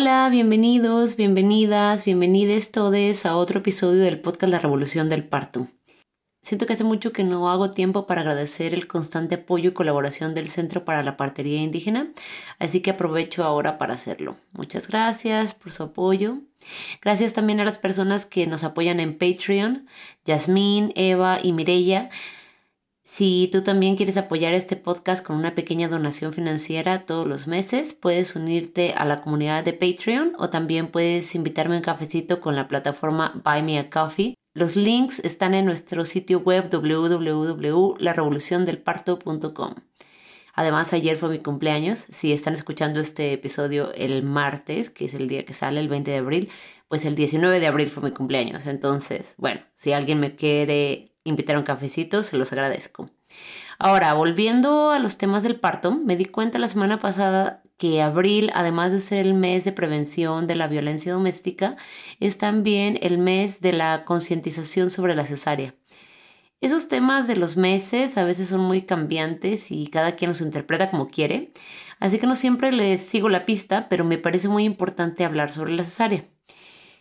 Hola, bienvenidos, bienvenidas, bienvenides todos a otro episodio del podcast La Revolución del Parto. Siento que hace mucho que no hago tiempo para agradecer el constante apoyo y colaboración del Centro para la Partería Indígena, así que aprovecho ahora para hacerlo. Muchas gracias por su apoyo. Gracias también a las personas que nos apoyan en Patreon, Yasmín, Eva y Mireya. Si tú también quieres apoyar este podcast con una pequeña donación financiera todos los meses, puedes unirte a la comunidad de Patreon o también puedes invitarme a un cafecito con la plataforma Buy Me a Coffee. Los links están en nuestro sitio web www.larevoluciondelparto.com. Además, ayer fue mi cumpleaños. Si están escuchando este episodio el martes, que es el día que sale, el 20 de abril, pues el 19 de abril fue mi cumpleaños. Entonces, bueno, si alguien me quiere invitar a un cafecito, se los agradezco. Ahora, volviendo a los temas del parto, me di cuenta la semana pasada que abril, además de ser el mes de prevención de la violencia doméstica, es también el mes de la concientización sobre la cesárea. Esos temas de los meses a veces son muy cambiantes y cada quien los interpreta como quiere, así que no siempre les sigo la pista, pero me parece muy importante hablar sobre la cesárea.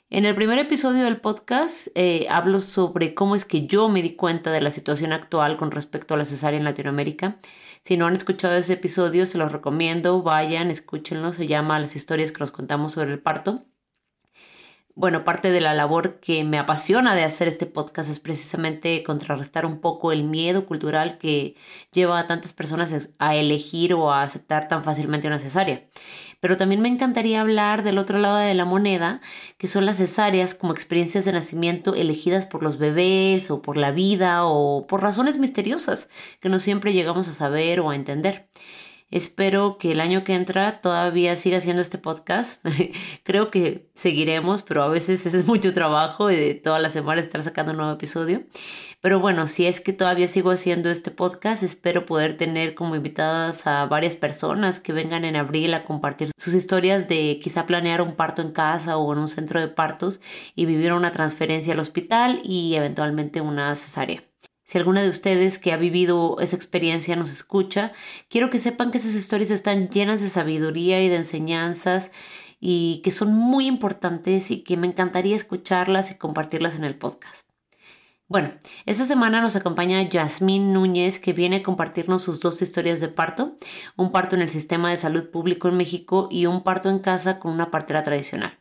En el primer episodio del podcast eh, hablo sobre cómo es que yo me di cuenta de la situación actual con respecto a la cesárea en Latinoamérica. Si no han escuchado ese episodio, se los recomiendo, vayan, escúchenlo, se llama Las historias que nos contamos sobre el parto bueno, parte de la labor que me apasiona de hacer este podcast es precisamente contrarrestar un poco el miedo cultural que lleva a tantas personas a elegir o a aceptar tan fácilmente una cesárea. Pero también me encantaría hablar del otro lado de la moneda, que son las cesáreas como experiencias de nacimiento elegidas por los bebés o por la vida o por razones misteriosas que no siempre llegamos a saber o a entender. Espero que el año que entra todavía siga haciendo este podcast. Creo que seguiremos, pero a veces es mucho trabajo y de todas las semanas estar sacando un nuevo episodio. Pero bueno, si es que todavía sigo haciendo este podcast, espero poder tener como invitadas a varias personas que vengan en abril a compartir sus historias de quizá planear un parto en casa o en un centro de partos y vivir una transferencia al hospital y eventualmente una cesárea. Si alguna de ustedes que ha vivido esa experiencia nos escucha, quiero que sepan que esas historias están llenas de sabiduría y de enseñanzas y que son muy importantes y que me encantaría escucharlas y compartirlas en el podcast. Bueno, esta semana nos acompaña Yasmín Núñez, que viene a compartirnos sus dos historias de parto, un parto en el sistema de salud público en México y un parto en casa con una partera tradicional.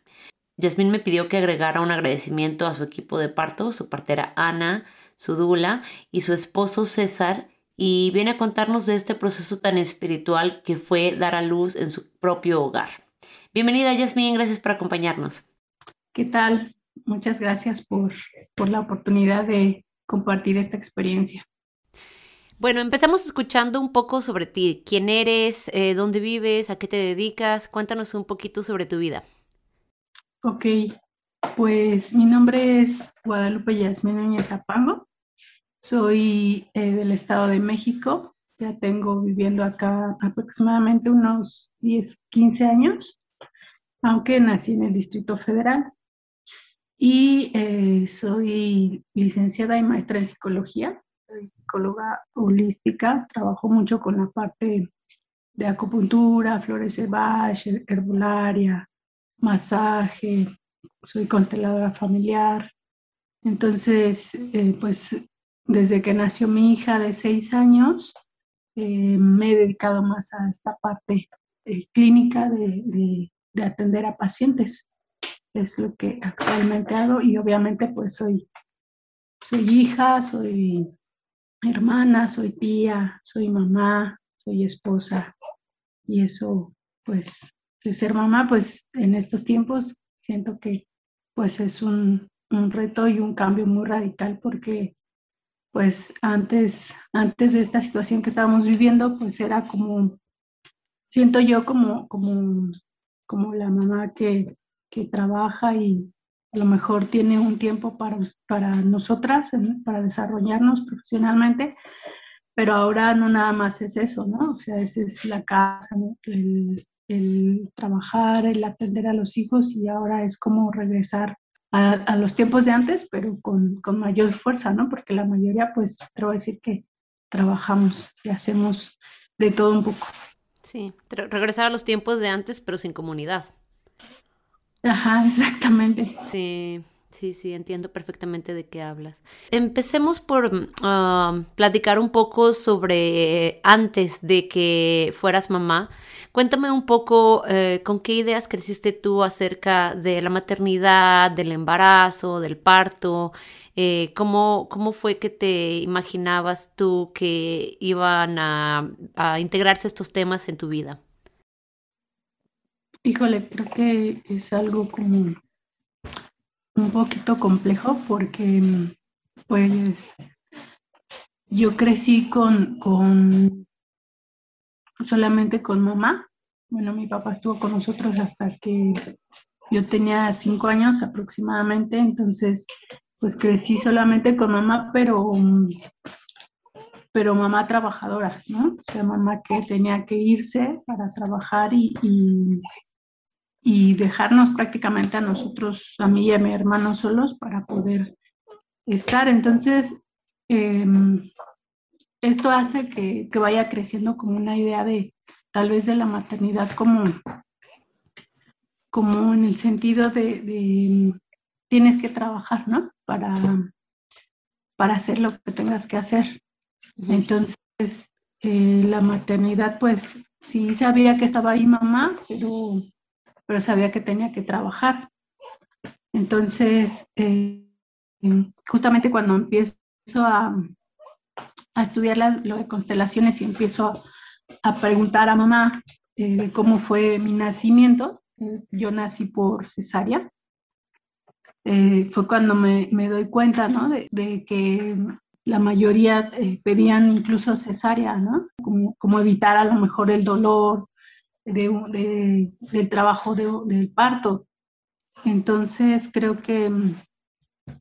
Yasmín me pidió que agregara un agradecimiento a su equipo de parto, su partera Ana, su dula, y su esposo César, y viene a contarnos de este proceso tan espiritual que fue dar a luz en su propio hogar. Bienvenida, Yasmín, gracias por acompañarnos. ¿Qué tal? Muchas gracias por, por la oportunidad de compartir esta experiencia. Bueno, empezamos escuchando un poco sobre ti. ¿Quién eres? Eh, ¿Dónde vives? ¿A qué te dedicas? Cuéntanos un poquito sobre tu vida. Ok, pues mi nombre es Guadalupe Yasmín Núñez Apango. Soy eh, del Estado de México. Ya tengo viviendo acá aproximadamente unos 10, 15 años, aunque nací en el Distrito Federal. Y eh, soy licenciada y maestra en psicología. Soy psicóloga holística. Trabajo mucho con la parte de acupuntura, flores de Bach, herbolaria, masaje, soy consteladora familiar. Entonces, eh, pues desde que nació mi hija de seis años, eh, me he dedicado más a esta parte eh, clínica de, de, atender a pacientes. Es lo que actualmente hago y obviamente pues soy, soy hija, soy hermana, soy tía, soy mamá, soy esposa y eso pues de ser mamá pues en estos tiempos siento que pues es un, reto y un cambio muy radical porque pues antes, antes de esta situación que estábamos viviendo, pues era como, siento yo como, como, como la mamá que, trabaja y, a lo mejor tiene un tiempo para, para nosotras, para desarrollarnos profesionalmente, pero ahora no nada más es eso, ¿no? O sea, esa es la casa, el, el, trabajar, el atender a los hijos y ahora es como regresar a, a los tiempos de antes, pero con, con, mayor fuerza, ¿no? Porque la mayoría, pues, te voy a decir que trabajamos y hacemos de todo un poco. Sí, regresar a los tiempos de antes, pero sin comunidad. Ajá, exactamente. Sí, sí, sí, entiendo perfectamente de qué hablas. Empecemos por um, platicar un poco sobre antes de que fueras mamá. Cuéntame un poco eh, con qué ideas creciste tú acerca de la maternidad, del embarazo, del parto. Eh, ¿cómo, ¿Cómo fue que te imaginabas tú que iban a, a integrarse estos temas en tu vida? Híjole, creo que es algo como un poquito complejo porque pues yo crecí con, con solamente con mamá. Bueno, mi papá estuvo con nosotros hasta que yo tenía cinco años aproximadamente, entonces pues crecí solamente con mamá, pero, pero mamá trabajadora, ¿no? O sea, mamá que tenía que irse para trabajar y, y dejarnos prácticamente a nosotros, a mí y a mi hermano solos para poder estar. Entonces, em, esto hace que, vaya creciendo como una idea de tal vez de la maternidad como, como en el sentido de, tienes que trabajar, ¿no? Para, para hacer lo que tengas que hacer. Entonces, eh, la maternidad, pues sí sabía que estaba ahí mamá, pero pero sabía que tenía que trabajar. Entonces, eh, justamente cuando empiezo a, estudiar lo de constelaciones y empiezo a, preguntar a mamá eh, cómo fue mi nacimiento, eh, yo nací por cesárea, fue cuando me, doy cuenta ¿no? de, que la mayoría pedían incluso cesárea, ¿no? Como, como, evitar a lo mejor el dolor de, del trabajo del parto. Entonces creo que,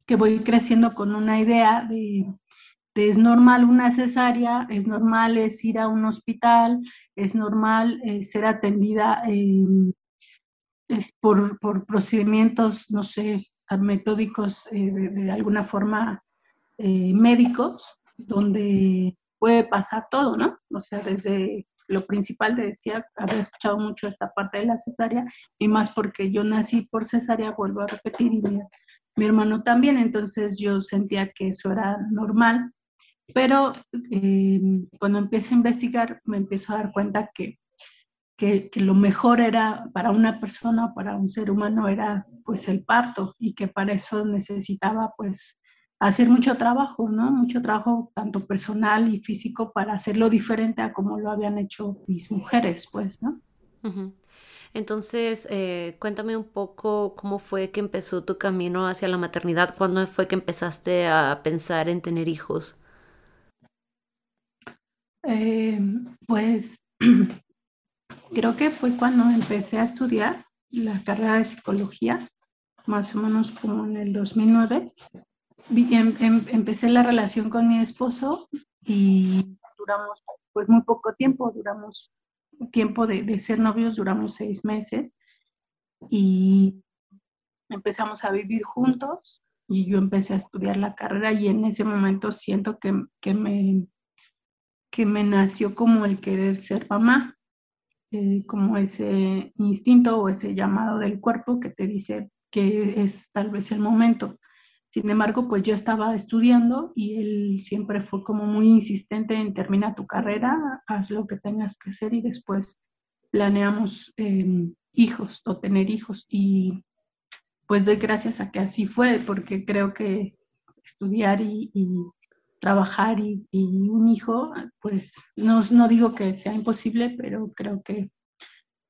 que, voy creciendo con una idea de, es normal una cesárea, es normal ir a un hospital, es normal eh, ser atendida por, por, procedimientos, no sé, metódicos eh, de, alguna forma eh, médicos, donde puede pasar todo, ¿no? O sea, desde lo principal, te decía, había escuchado mucho esta parte de la cesárea, y más porque yo nací por cesárea, vuelvo a repetir, y mi, hermano también, entonces yo sentía que eso era normal, pero eh, cuando empiezo a investigar me empiezo a dar cuenta que, que, que, lo mejor era para una persona, para un ser humano, era pues el parto, y que para eso necesitaba pues hacer mucho trabajo, ¿no? Mucho trabajo tanto personal y físico para hacerlo diferente a como lo habían hecho mis mujeres, pues, ¿no? Entonces, eh, cuéntame un poco cómo fue que empezó tu camino hacia la maternidad, cuándo fue que empezaste a pensar en tener hijos. Eh, pues creo que fue cuando empecé a estudiar la carrera de psicología, más o menos como en el 2009. Em, em, empecé la relación con mi esposo y duramos pues muy poco tiempo, duramos tiempo de, ser novios, duramos seis meses y empezamos a vivir juntos y yo empecé a estudiar la carrera y en ese momento siento que, que me, que me nació como el querer ser mamá, eh, como ese instinto o ese llamado del cuerpo que te dice que es tal vez el momento. Sin embargo, pues yo estaba estudiando y él siempre fue como muy insistente en termina tu carrera, haz lo que tengas que hacer y después planeamos em, hijos o tener hijos. Y pues doy gracias a que así fue, porque creo que estudiar y, trabajar y, un hijo, pues no, no digo que sea imposible, pero creo que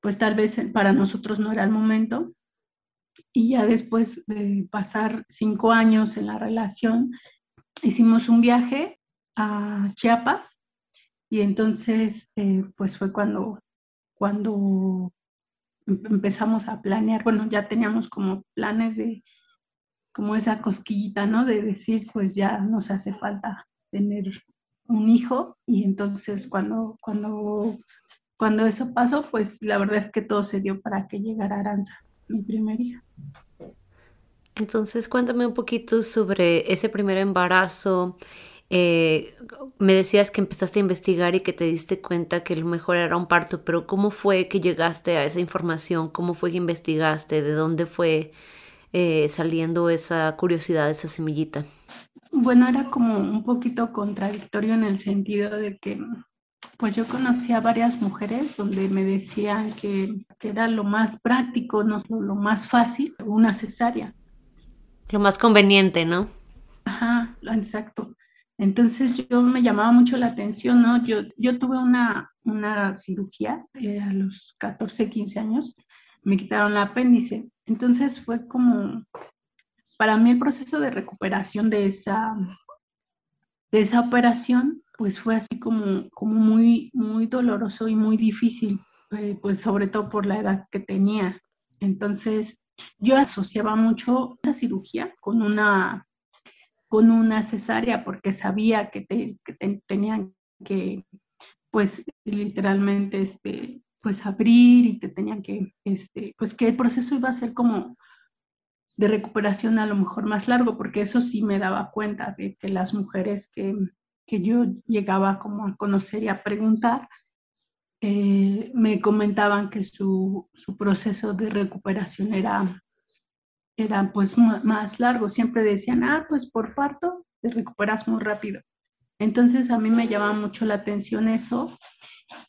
pues tal vez para nosotros no era el momento y ya después de pasar cinco años en la relación, hicimos un viaje a Chiapas y entonces eh, pues fue cuando, cuando empezamos a planear, bueno, ya teníamos como planes de, como esa cosquillita, ¿no? De decir, pues ya nos hace falta tener un hijo y entonces cuando, cuando, cuando eso pasó, pues la verdad es que todo se dio para que llegara Aranza, mi primer hija. Entonces cuéntame un poquito sobre ese primer embarazo. Eh, me decías que empezaste a investigar y que te diste cuenta que lo mejor era un parto, pero ¿cómo fue que llegaste a esa información? ¿Cómo fue que investigaste? ¿De dónde fue eh, saliendo esa curiosidad, esa semillita? Bueno, era como un poquito contradictorio en el sentido de que pues yo conocí a varias mujeres donde me decían que, era lo más práctico, no lo más fácil, una cesárea. Lo más conveniente, ¿no? Ajá, exacto. Entonces yo me llamaba mucho la atención, ¿no? Yo, yo tuve una, una cirugía eh, a los 14, 15 años, me quitaron el apéndice entonces fue como, para mí el proceso de recuperación de esa, de esa operación, pues fue así como, como muy, muy doloroso y muy difícil, eh, pues sobre todo por la edad que tenía. Entonces yo asociaba mucho esa cirugía con una, con una cesárea porque sabía que, tenían que, pues literalmente, este, pues abrir y te tenían que, este, pues que el proceso iba a ser como de recuperación a lo mejor más largo, porque eso sí me daba cuenta de que las mujeres que, que yo llegaba como a conocer y a preguntar, eh, me comentaban que su, su, proceso de recuperación era, era pues más largo. Siempre decían, ah, pues por parto te recuperas muy rápido. Entonces a mí me llamaba mucho la atención eso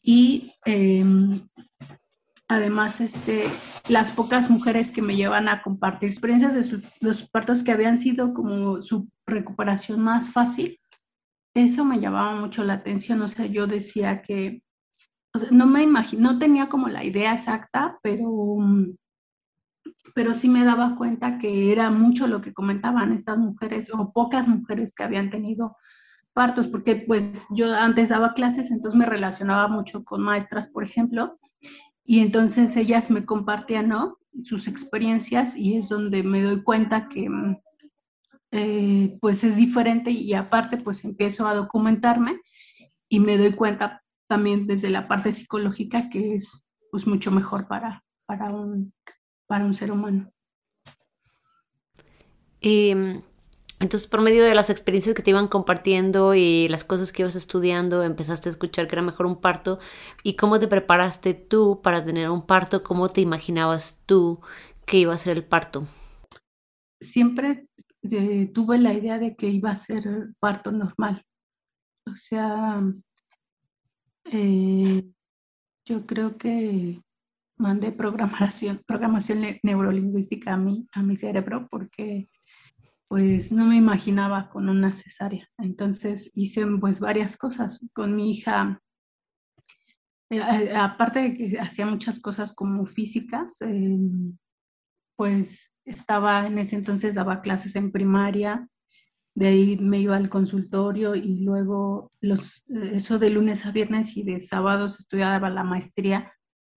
y em, además este, las pocas mujeres que me llevan a compartir experiencias de los partos que habían sido como su recuperación más fácil, eso me llamaba mucho la atención, o sea, yo decía que, no me imagino, no tenía como la idea exacta, pero, pero sí me daba cuenta que era mucho lo que comentaban estas mujeres o pocas mujeres que habían tenido partos, porque pues yo antes daba clases, entonces me relacionaba mucho con maestras, por ejemplo, y entonces ellas me compartían, ¿no? Sus experiencias y es donde me doy cuenta que eh, pues es diferente y aparte pues empiezo a documentarme y me doy cuenta también desde la parte psicológica que es pues mucho mejor para, para, un, para un ser humano. Y entonces, por medio de las experiencias que te iban compartiendo y las cosas que ibas estudiando, empezaste a escuchar que era mejor un parto. ¿Y cómo te preparaste tú para tener un parto? ¿Cómo te imaginabas tú que iba a ser el parto? Siempre eh, tuve la idea de que iba a ser parto normal. O sea, eh, yo creo que mandé programación, programación neurolingüística a a mi cerebro, porque pues no me imaginaba con una cesárea. Entonces hice pues varias cosas con mi hija. Eh, eh, aparte de que hacía muchas cosas como físicas, em, pues estaba en ese entonces daba clases en primaria, de ahí me iba al consultorio y luego los, eso de lunes a viernes y de sábados estudiaba la maestría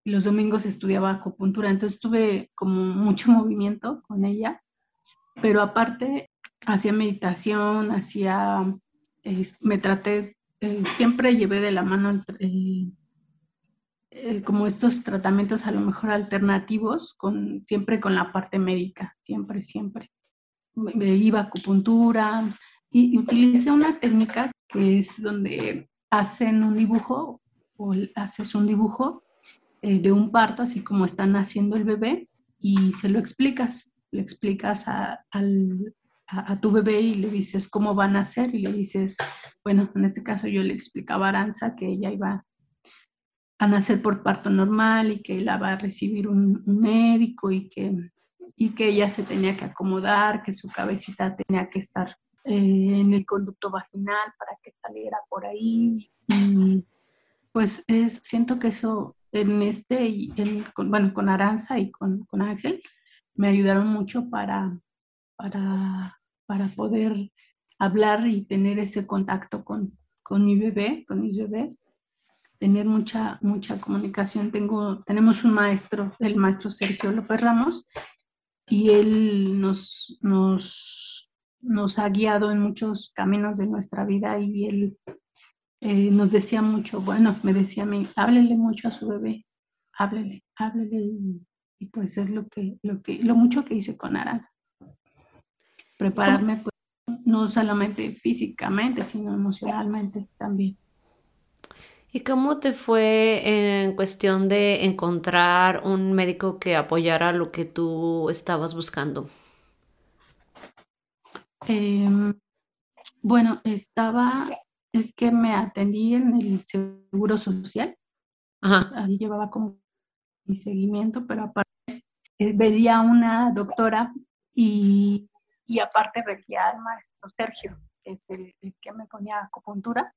y los domingos estudiaba acupuntura. Entonces tuve como mucho movimiento con ella pero aparte hacía meditación, hacía, me traté, eh, siempre llevé de la mano eh, eh, como estos tratamientos a lo mejor alternativos, con, siempre con la parte médica, siempre, siempre. Me, iba a acupuntura y, utilicé una técnica que es donde hacen un dibujo o haces un dibujo de un parto, así como están haciendo el bebé, y se lo explicas le explicas a, tu bebé y le dices cómo van a hacer y le dices, bueno, en este caso yo le explicaba a Aranza que ella iba a nacer por parto normal y que la va a recibir un, médico y que, y que ella se tenía que acomodar, que su cabecita tenía que estar eh, en el conducto vaginal para que saliera por ahí. Y pues es, siento que eso en este, y con, bueno, con Aranza y con, con Ángel, me ayudaron mucho para, para, para poder hablar y tener ese contacto con, con mi bebé, con mis bebés, tener mucha, mucha comunicación. Tengo, tenemos un maestro, el maestro Sergio López Ramos, y Él nos, nos, nos ha guiado en muchos caminos de nuestra vida y Él eh, nos decía mucho, bueno, me decía a mí, háblele mucho a su bebé, háblele, háblele pues es lo que, lo que, lo mucho que hice con Aranza. Prepararme pues, no solamente físicamente, sino emocionalmente también. ¿Y cómo te fue en cuestión de encontrar un médico que apoyara lo que tú estabas buscando? Em, bueno, estaba, es que me atendí en el Seguro Social. Ahí llevaba como mi seguimiento, pero aparte eh, veía una doctora y, aparte veía al maestro Sergio, que es el, que me ponía acupuntura.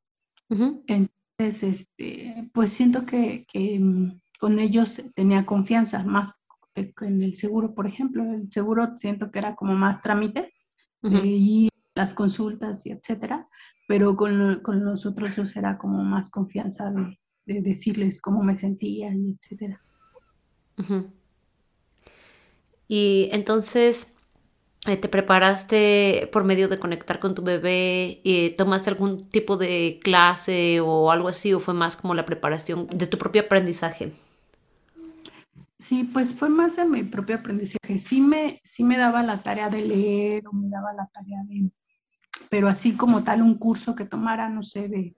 este, pues siento que, mm, con ellos tenía confianza, más que en el seguro, por ejemplo. El seguro siento que era como más trámite y las consultas y etcétera, pero con, con los otros era como más confianza de, decirles cómo me sentía y etcétera. Y entonces, eh, ¿te preparaste por medio de conectar con tu bebé? y ¿Tomaste algún tipo de clase o algo así? ¿O fue más como la preparación de tu propio aprendizaje? Sí, pues fue más de mi propio aprendizaje. Sí me, sí me daba la tarea de leer o me daba la tarea de... Pero así como tal un curso que tomara, no sé, de,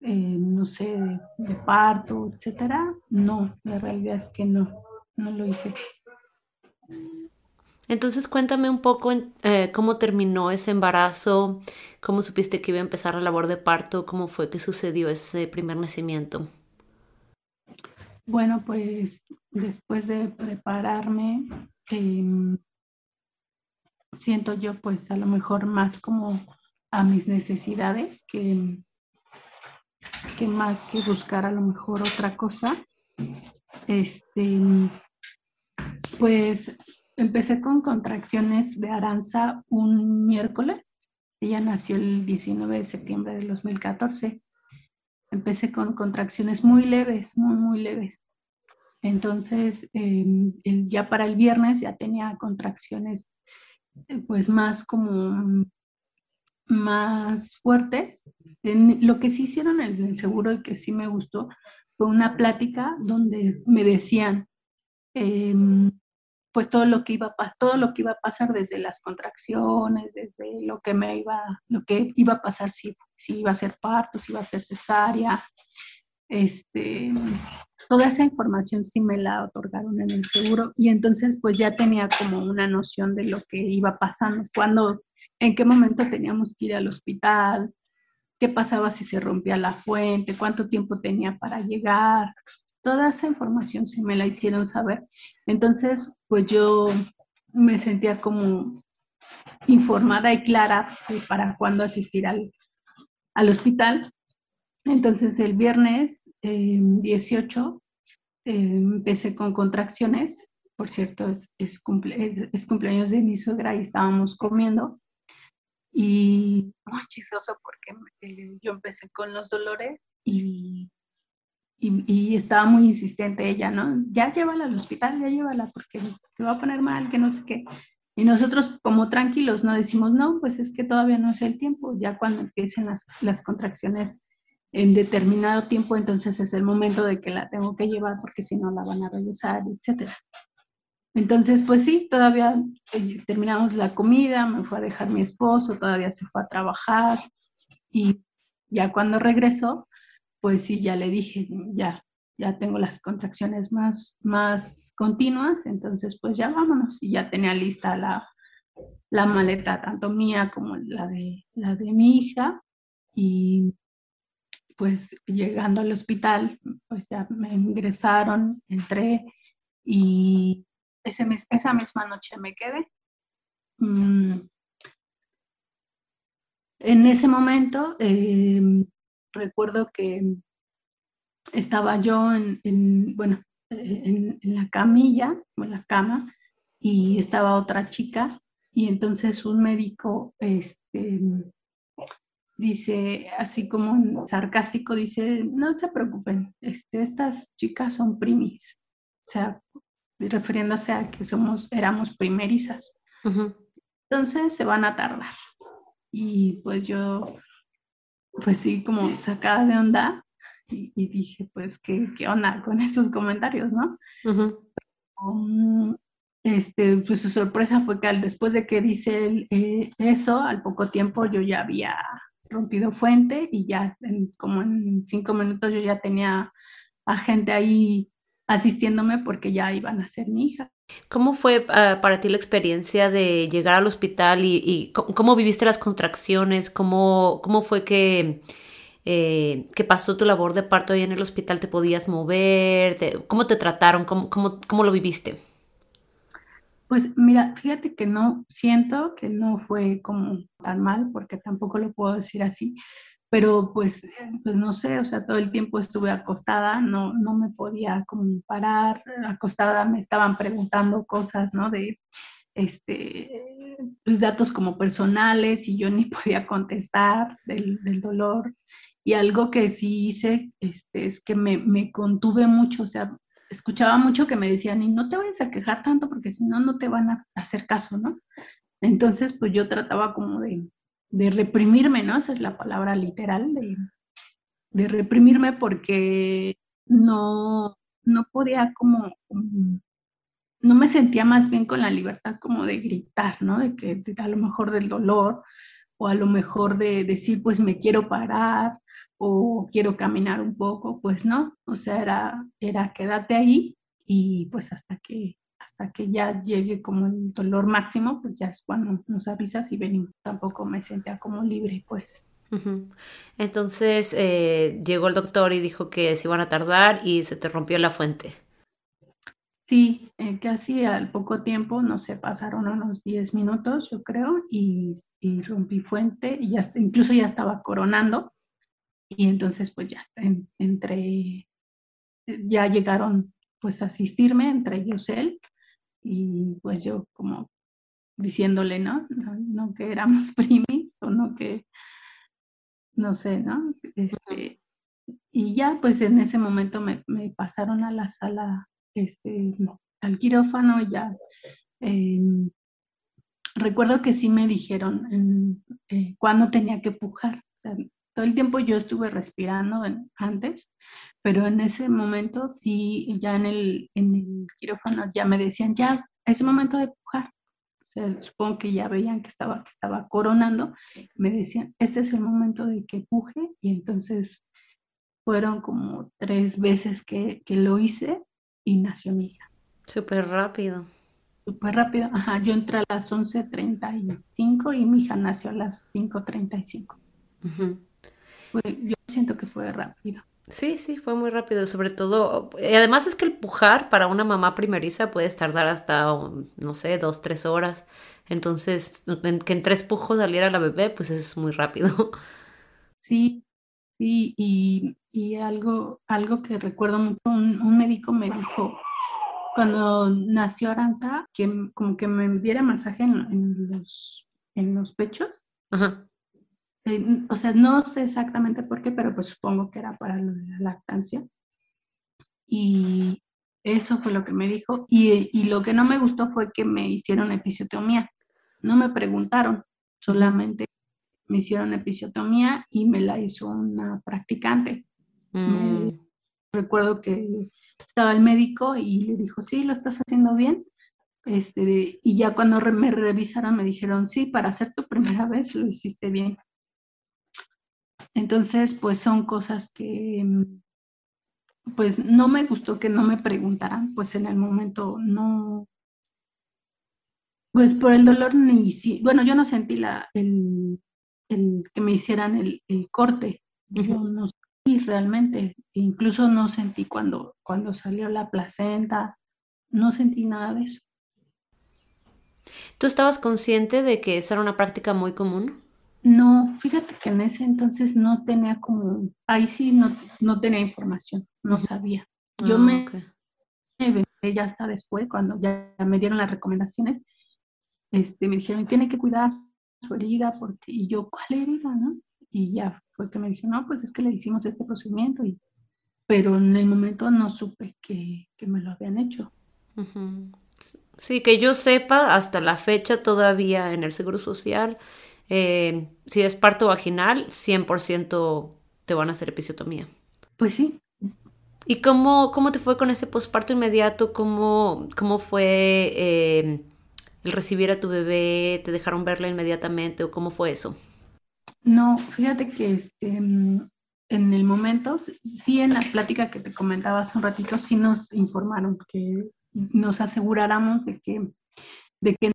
eh, no sé, de, parto, etcétera, no, la realidad es que no, no lo hice. Entonces cuéntame un poco eh, cómo terminó ese embarazo, cómo supiste que iba a empezar la labor de parto, cómo fue que sucedió ese primer nacimiento. Bueno, pues después de prepararme, em, siento yo pues a lo mejor más como a mis necesidades que, que más que buscar a lo mejor otra cosa. Este, pues empecé con contracciones de Aranza un miércoles. Ella nació el 19 de septiembre del 2014. Empecé con contracciones muy leves, muy, muy leves. Entonces, em, ya para el viernes ya tenía contracciones pues más como más fuertes. lo que sí hicieron en el seguro y que sí me gustó fue una plática donde me decían, em, pues todo lo que iba a todo lo que iba a pasar desde las contracciones, desde lo que me iba, lo que iba a pasar si, si iba a ser parto, si iba a ser cesárea, este, toda esa información sí me la otorgaron en el seguro y entonces pues ya tenía como una noción de lo que iba pasando, cuando, en qué momento teníamos que ir al hospital, qué pasaba si se rompía la fuente, cuánto tiempo tenía para llegar, toda esa información sí me la hicieron saber. Entonces, pues yo me sentía como informada y clara para cuándo asistir al, hospital. Entonces, el viernes 18 eh, eh, empecé con contracciones. Por cierto, es, es, cumpleaños de mi suegra y estábamos comiendo. Y muy chistoso porque eh, yo empecé con los dolores y y, estaba muy insistente ella, ¿no? Ya llévala al hospital, ya llévala porque se va a poner mal, que no sé qué. Y nosotros como tranquilos no decimos, no, pues es que todavía no es el tiempo, ya cuando empiecen las, las contracciones en determinado tiempo, entonces es el momento de que la tengo que llevar porque si no la van a regresar, etc. Entonces, pues sí, todavía eh, terminamos la comida, me fue a dejar mi esposo, todavía se fue a trabajar y ya cuando regresó, pues sí, ya le dije, ya, ya tengo las contracciones más, más continuas, entonces pues ya vámonos. Y ya tenía lista la, la maleta, tanto mía como la de, la de mi hija. Y pues llegando al hospital, pues ya me ingresaron, entré y ese, esa misma noche me quedé. Mm. En ese momento, em, recuerdo que estaba yo en, bueno, en, la camilla, en la cama, y estaba otra chica, y entonces un médico, este, dice, así como sarcástico, dice, no se preocupen, este, estas chicas son primis. O sea, refiriéndose a que somos, éramos primerizas. Entonces se van a tardar. Y pues yo, pues sí, como sacada de onda, y, dije, pues, ¿qué, ¿qué, onda con estos comentarios, no? este, pues su sorpresa fue que al, después de que dice eh, eso, al poco tiempo yo ya había rompido fuente y ya como en cinco minutos yo ya tenía a gente ahí asistiéndome porque ya iban a ser mi hija. ¿Cómo fue ah, para ti la experiencia de llegar al hospital y, cómo viviste las contracciones? ¿Cómo, cómo fue que, eh, que pasó tu labor de parto ahí en el hospital? ¿Te podías mover? ¿Cómo te trataron? ¿Cómo, cómo, cómo lo viviste? Pues mira, fíjate que no, siento que no fue como tan mal, porque tampoco lo puedo decir así, pero pues, pues no sé, o sea, todo el tiempo estuve acostada, no, no me podía como parar, acostada me estaban preguntando cosas, ¿no? De, este, pues datos como personales y yo ni podía contestar del, del dolor. Y algo que sí hice este, es que me, me contuve mucho, o sea, escuchaba mucho que me decían, y no te vayas a quejar tanto porque si no, no te van a hacer caso, ¿no? Entonces, pues yo trataba como de, de reprimirme, ¿no? Esa es la palabra literal, de, de reprimirme porque no, no podía como, no me sentía más bien con la libertad como de gritar, ¿no? De que a lo mejor del dolor o a lo mejor de decir, pues me quiero parar o quiero caminar un poco, pues no, o sea, era, era quédate ahí y pues hasta que, hasta que ya llegue como el dolor máximo, pues ya es cuando nos avisas y venimos. Tampoco me sentía como libre, pues. Entonces eh, llegó el doctor y dijo que se iban a tardar y se te rompió la fuente. Sí, eh, casi al poco tiempo, no sé, pasaron unos 10 minutos, yo creo, y, y rompí fuente y ya, incluso ya estaba coronando y entonces pues ya entre, ya llegaron pues a asistirme, entre ellos él, y pues yo como diciéndole, ¿no? No, que éramos primis o no que, no sé, ¿no? Este, y ya pues en ese momento me, pasaron a la sala, este, al quirófano, ya. Em, recuerdo que sí me dijeron eh, cuándo tenía que pujar. Todo el tiempo yo estuve respirando antes, pero en ese momento sí, ya en el, en el quirófano ya me decían, ya, es momento de pujar. O sea, supongo que ya veían que estaba, que estaba coronando, me decían, este es el momento de que puje, y entonces fueron como tres veces que, que lo hice y nació mi hija. Súper rápido. Súper rápido, ajá, yo entré a las 11.35 y mi hija nació a las 5.35. Uh yo siento que fue rápido. Sí, sí, fue muy rápido, sobre todo, y además es que el pujar para una mamá primeriza puede tardar hasta, no sé, dos, tres horas, entonces que en tres pujos saliera la bebé, pues es muy rápido. Sí, sí, y, y algo, algo que recuerdo mucho, un, médico me dijo, cuando nació Aranza, que como que me diera masaje en, en los, en los pechos. Ajá. Eh, o sea, no sé exactamente por qué, pero pues supongo que era para la lactancia. Y eso fue lo que me dijo. Y, y, lo que no me gustó fue que me hicieron episiotomía. No me preguntaron, solamente me hicieron episiotomía y me la hizo una practicante. Mm. recuerdo que estaba el médico y le dijo, sí, lo estás haciendo bien. Este, y ya cuando me revisaron me dijeron, sí, para hacer tu primera vez lo hiciste bien. Entonces, pues son cosas que, mm, pues no me gustó que no me preguntaran, pues en el momento no, pues por el dolor ni si, bueno, yo no sentí la, el, que me hicieran el, corte, yo no sentí realmente, incluso no sentí cuando, cuando salió la placenta, no sentí nada de eso. ¿Tú estabas consciente de que esa era una práctica muy común? No, fíjate que en ese entonces no tenía como, ahí sí no, no tenía información, no sabía. Yo ah, me, me ya hasta después, cuando ya me dieron las recomendaciones, este, me dijeron, tiene que cuidar su herida, porque, y yo, ¿cuál herida, no? Y ya fue que me dijeron, no, pues es que le hicimos este procedimiento, y, pero en el momento no supe que, que me lo habían hecho. Sí, que yo sepa, hasta la fecha todavía en el Seguro Social, eh, si es parto vaginal, 100% te van a hacer episiotomía. Pues sí. ¿Y cómo, cómo te fue con ese posparto inmediato? ¿Cómo, cómo fue eh, el recibir a tu bebé? ¿Te dejaron verla inmediatamente o cómo fue eso? No, fíjate que este, en el momento, sí en la plática que te comentaba hace un ratito, sí nos informaron que nos aseguráramos de que, de que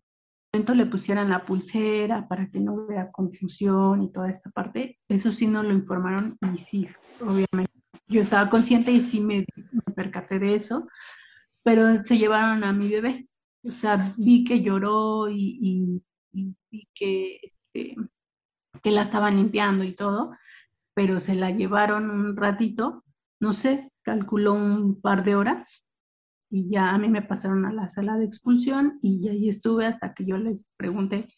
le pusieran la pulsera para que no hubiera confusión y toda esta parte. Eso sí nos lo informaron y sí, obviamente. Yo estaba consciente y sí me, percaté de eso, pero se llevaron a mi bebé. O sea, vi que lloró y, vi que, este, que la estaban limpiando y todo, pero se la llevaron un ratito, no sé, calculó un par de horas y ya a mí me pasaron a la sala de expulsión y ahí estuve hasta que yo les pregunté,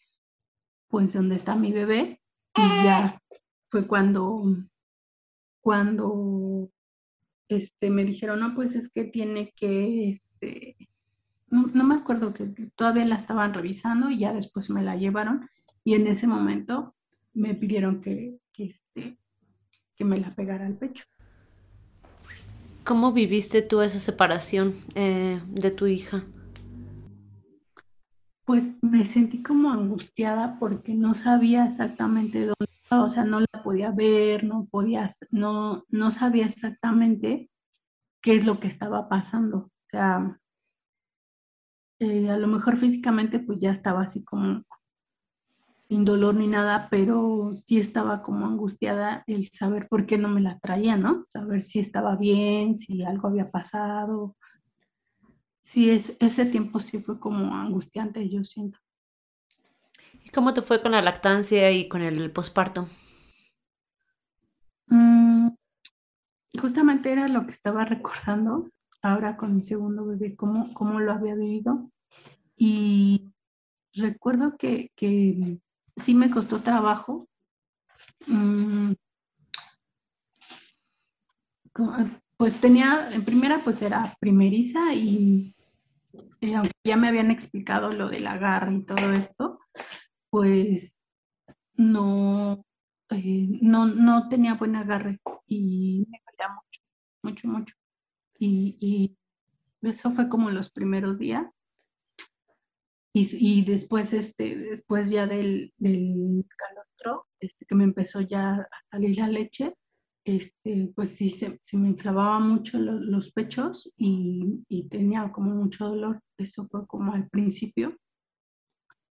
pues, ¿dónde está mi bebé? Y ya fue cuando, cuando este, me dijeron, no, pues es que tiene que, este, no, me acuerdo que todavía la estaban revisando y ya después me la llevaron y en ese momento me pidieron que, que, este, que me la pegara al pecho. ¿Cómo viviste tú esa separación eh, de tu hija? Pues me sentí como angustiada porque no sabía exactamente dónde estaba, o sea, no la podía ver, no podía, no, no sabía exactamente qué es lo que estaba pasando. O sea, eh, a lo mejor físicamente pues ya estaba así como sin dolor ni nada, pero sí estaba como angustiada el saber por qué no me la traía, ¿no? Saber si estaba bien, si algo había pasado. Sí, es, ese tiempo sí fue como angustiante, yo siento. ¿Y cómo te fue con la lactancia y con el posparto? Mm, justamente era lo que estaba recordando ahora con mi segundo bebé, cómo, cómo lo había vivido. Y recuerdo que, que sí me costó trabajo. Mm, pues tenía, en primera pues era primeriza y aunque ya me habían explicado lo del agarre y todo esto, pues no, eh, no, no tenía buen agarre y me dolía mucho, mucho, mucho. Y, y eso fue como los primeros días. Y, después, este, después ya del, del calostro, este, que me empezó ya a salir la leche, este, pues sí, se, me inflamaba mucho los pechos y, y, tenía como mucho dolor. Eso fue como al principio.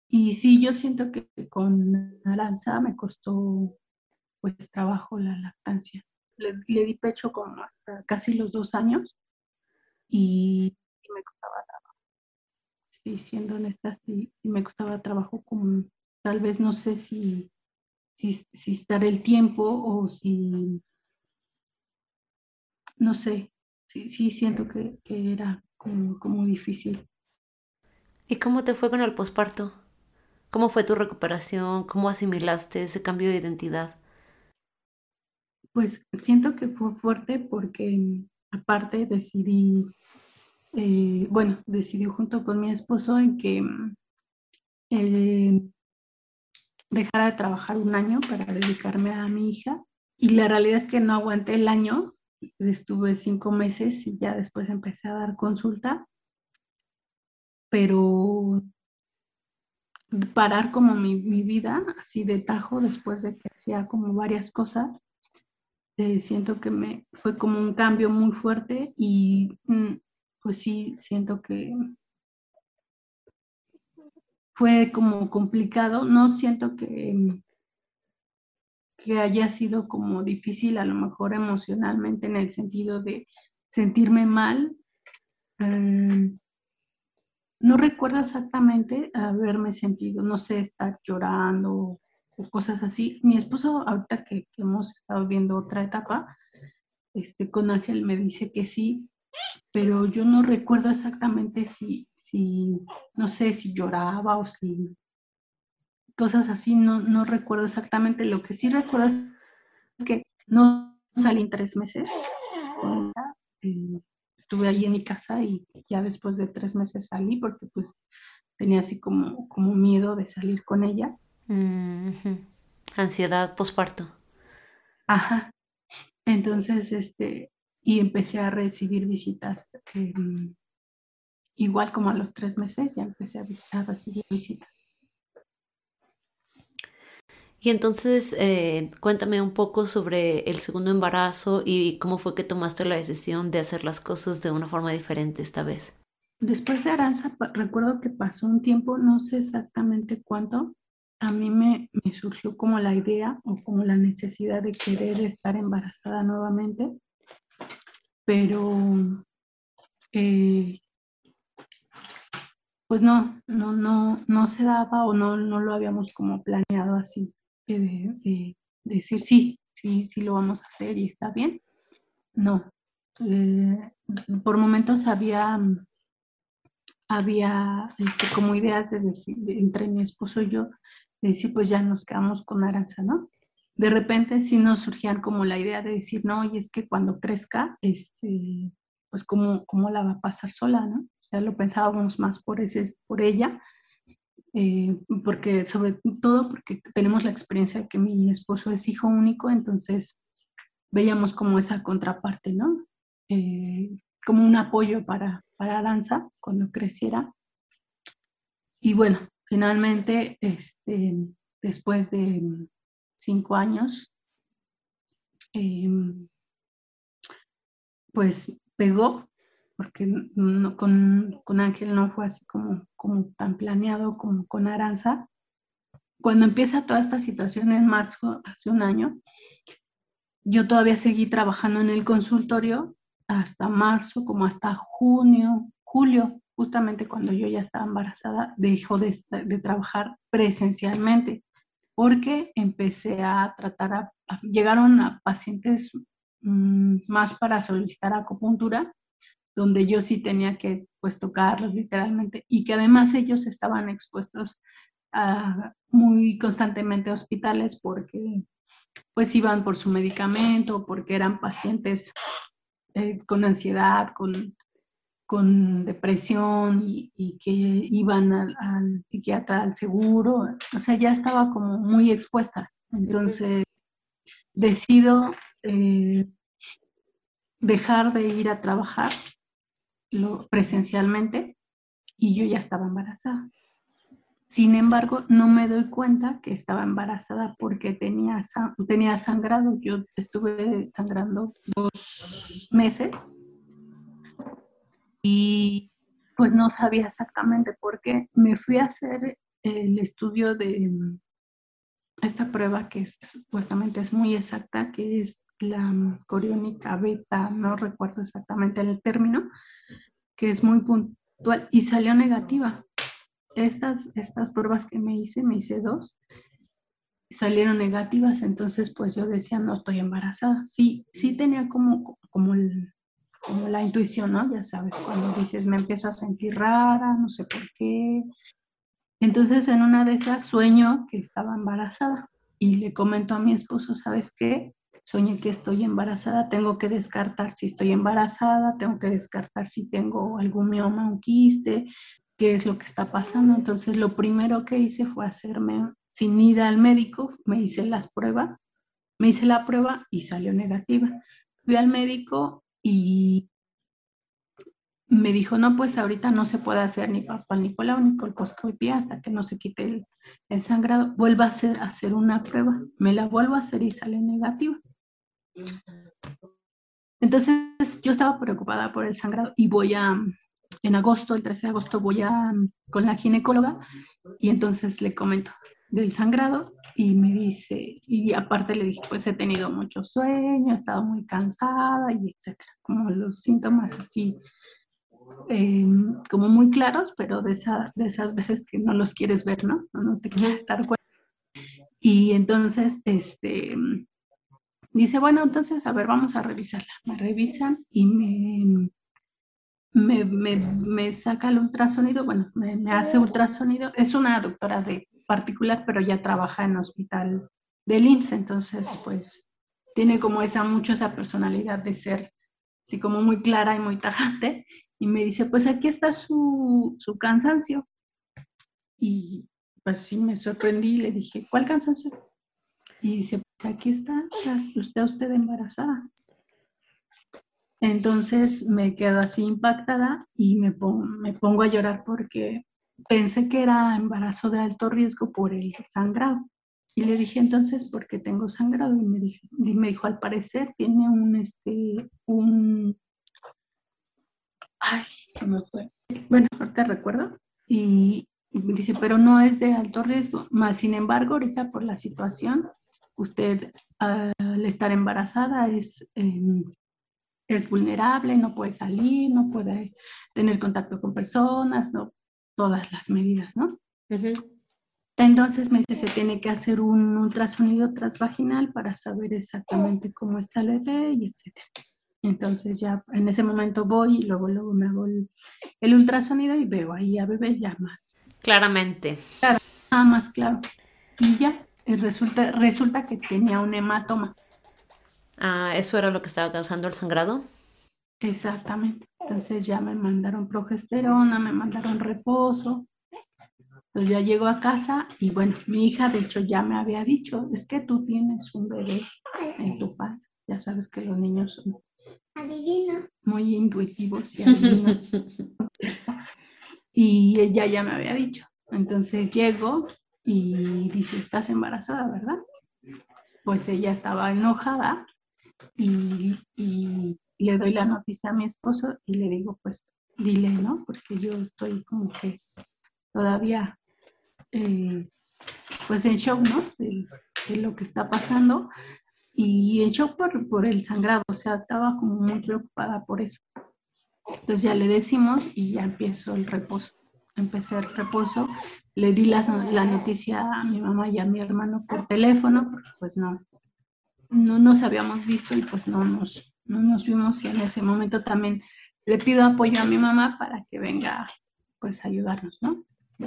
Y sí, yo siento que con Aranza me costó pues trabajo la lactancia. Le, le di pecho como hasta casi los dos años y, y me costaba sí, siendo honesta, sí, me costaba trabajo como, tal vez no sé si, si, estar el tiempo o si, no sé, sí, sí siento que, era como, como difícil. ¿Y cómo te fue con el posparto? ¿Cómo fue tu recuperación? ¿Cómo asimilaste ese cambio de identidad? Pues siento que fue fuerte porque aparte decidí eh, bueno, decidió junto con mi esposo en que eh, dejara de trabajar un año para dedicarme a mi hija. Y la realidad es que no aguanté el año, estuve cinco meses y ya después empecé a dar consulta, pero parar como mi, vida así de tajo después de que hacía como varias cosas, eh, siento que me fue como un cambio muy fuerte y mm, pues sí, siento que fue como complicado. No siento que, que haya sido como difícil, a lo mejor emocionalmente, en el sentido de sentirme mal. Em, no recuerdo exactamente haberme sentido, no sé, estar llorando o cosas así. Mi esposo, ahorita que, que hemos estado viendo otra etapa, este, con Ángel me dice que sí, pero yo no recuerdo exactamente si, si, no sé, si lloraba o si cosas así, no, no recuerdo exactamente. Lo que sí recuerdo es que no salí en tres meses. Eh, estuve ahí en mi casa y ya después de tres meses salí porque pues tenía así como, como miedo de salir con ella. Ansiedad posparto. Ajá. Entonces, este, y empecé a recibir visitas. Igual como a los tres meses ya empecé a, a recibir visitas. Y entonces, eh, cuéntame un poco sobre el segundo embarazo y cómo fue que tomaste la decisión de hacer las cosas de una forma diferente esta vez. Después de Aranza, recuerdo que pasó un tiempo, no sé exactamente cuánto, a mí me, me surgió como la idea o como la necesidad de querer estar embarazada nuevamente, pero eh, pues no, no, no, no se daba o no, no lo habíamos como planeado así, de, decir sí, sí, sí lo vamos a hacer y está bien. No, eh, por momentos había había este, como ideas de decir, entre mi esposo y yo, de decir, pues ya nos quedamos con Aranza, ¿no? De repente sí nos surgían como la idea de decir, no, y es que cuando crezca, este, pues cómo, cómo la va a pasar sola, ¿no? O sea, lo pensábamos más por, ese, por ella, eh, porque sobre todo porque tenemos la experiencia de que mi esposo es hijo único, entonces veíamos como esa contraparte, ¿no? Eh, como un apoyo para, para Aranza cuando creciera. Y bueno, finalmente, este, después de cinco años, em, pues pegó, porque con, con, Ángel no fue así como, como tan planeado como con Aranza. Cuando empieza toda esta situación en marzo, hace un año, yo todavía seguí trabajando en el consultorio hasta marzo, como hasta junio, julio, justamente cuando yo ya estaba embarazada, dejó de, de trabajar presencialmente porque empecé a tratar a, llegaron a pacientes mm, más para solicitar acupuntura, donde yo sí tenía que pues tocarlos literalmente y que además ellos estaban expuestos muy constantemente a hospitales porque pues iban por su medicamento, porque eran pacientes eh, con ansiedad, con, con depresión y, que iban al, psiquiatra, al seguro, o sea, ya estaba como muy expuesta. Entonces, decido eh, dejar de ir a trabajar presencialmente y yo ya estaba embarazada. Sin embargo, no me doy cuenta que estaba embarazada porque tenía, tenía sangrado. Yo estuve sangrando dos meses y pues no sabía exactamente por qué. Me fui a hacer el estudio de esta prueba que supuestamente es muy exacta, que es la coriónica beta, no recuerdo exactamente el término, que es muy puntual y salió negativa estas, estas pruebas que me hice, me hice dos, salieron negativas, entonces pues yo decía, no estoy embarazada. Sí, sí tenía como, como, como la intuición, ¿no? Ya sabes, cuando dices, me empiezo a sentir rara, no sé por qué. Entonces en una de esas sueño que estaba embarazada y le comento a mi esposo, ¿sabes qué? Soñé que estoy embarazada, tengo que descartar si estoy embarazada, tengo que descartar si tengo algún mioma, un quiste, qué es lo que está pasando. Entonces, lo primero que hice fue hacerme, sin ir al médico, me hice las pruebas, me hice la prueba y salió negativa. Fui al médico y me dijo, no, pues ahorita no se puede hacer ni papá ni cola ni colposcopia hasta que no se quite el, sangrado. Vuelva a hacer, hacer una prueba. Me la vuelvo a hacer y sale negativa. Entonces yo estaba preocupada por el sangrado y voy a, en agosto, el 13 de agosto, voy a, con la ginecóloga y entonces le comento del sangrado y me dice, y aparte le dije, pues he tenido mucho sueño, he estado muy cansada y etcétera, como los síntomas así, em, como muy claros, pero de, esa, de esas veces que no los quieres ver, ¿no? No, te quieres dar cuenta. Y entonces, este, dice, bueno, entonces, a ver, vamos a revisarla. Me revisan y me me, me, me, saca el ultrasonido, bueno, me, me, hace ultrasonido. Es una doctora de particular, pero ya trabaja en hospital del IMSS, entonces pues tiene como esa, mucho esa personalidad de ser así como muy clara y muy tajante, y me dice, pues aquí está su, su cansancio. Y pues sí, me sorprendí y le dije, ¿cuál cansancio? Y dice, pues aquí está, está usted embarazada. Entonces me quedo así impactada y me pongo, me pongo a llorar porque pensé que era embarazo de alto riesgo por el sangrado. Y le dije entonces, ¿por qué tengo sangrado? Y me, dijo, al parecer tiene un, este, un, ay, me fue. Bueno, ahorita recuerdo. Y, dice, pero no es de alto riesgo. Más sin embargo, ahorita por la situación, usted al estar embarazada es, em, es vulnerable, no puede salir, no puede tener contacto con personas, no, todas las medidas, ¿no? Entonces me dice, se tiene que hacer un ultrasonido transvaginal para saber exactamente cómo está el bebé y etcétera. Entonces ya en ese momento voy y luego, luego me hago el, ultrasonido y veo ahí a bebé ya más. Claramente. Claro, nada más claro. Y ya, resulta, resulta que tenía un hematoma. Ah, ¿eso era lo que estaba causando el sangrado? Exactamente. Entonces ya me mandaron progesterona, me mandaron reposo. Entonces ya llego a casa y bueno, mi hija de hecho ya me había dicho, es que tú tienes un bebé en tu paz. Ya sabes que los niños son muy intuitivos y adivinos. y ella ya me había dicho. Entonces llego y dice, estás embarazada, ¿verdad? Pues ella estaba enojada y, y le doy la noticia a mi esposo y le digo, pues dile, ¿no? Porque yo estoy como que todavía, eh, pues en shock, ¿no? De, lo que está pasando y en shock por, por, el sangrado, o sea, estaba como muy preocupada por eso. Entonces ya le decimos y ya empiezo el reposo. Empecé el reposo, le di la, la noticia a mi mamá y a mi hermano por teléfono, porque pues no, no nos habíamos visto y pues no nos, no nos vimos y en ese momento también le pido apoyo a mi mamá para que venga pues a ayudarnos, ¿no?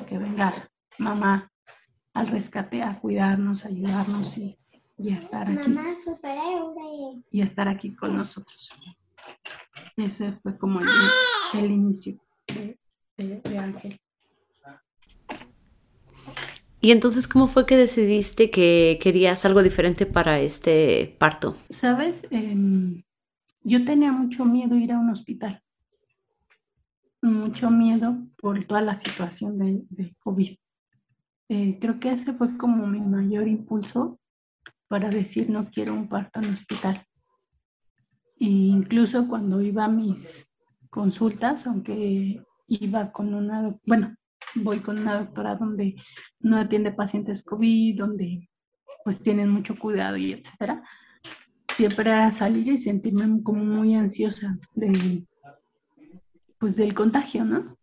Que venga mamá al rescate a cuidarnos, a ayudarnos y, y a estar aquí. Y estar aquí con nosotros. Ese fue como el, inicio de, de Ángel. Y entonces, ¿cómo fue que decidiste que querías algo diferente para este parto? Sabes, em, yo tenía mucho miedo ir a un hospital, mucho miedo por toda la situación de, COVID. Eh, creo que ese fue como mi mayor impulso para decir no quiero un parto en hospital. E incluso cuando iba a mis consultas, aunque iba con una, bueno, voy con una doctora donde no atiende pacientes COVID, donde pues tienen mucho cuidado y etcétera, siempre a salir y sentirme como muy ansiosa de, pues del contagio, ¿no?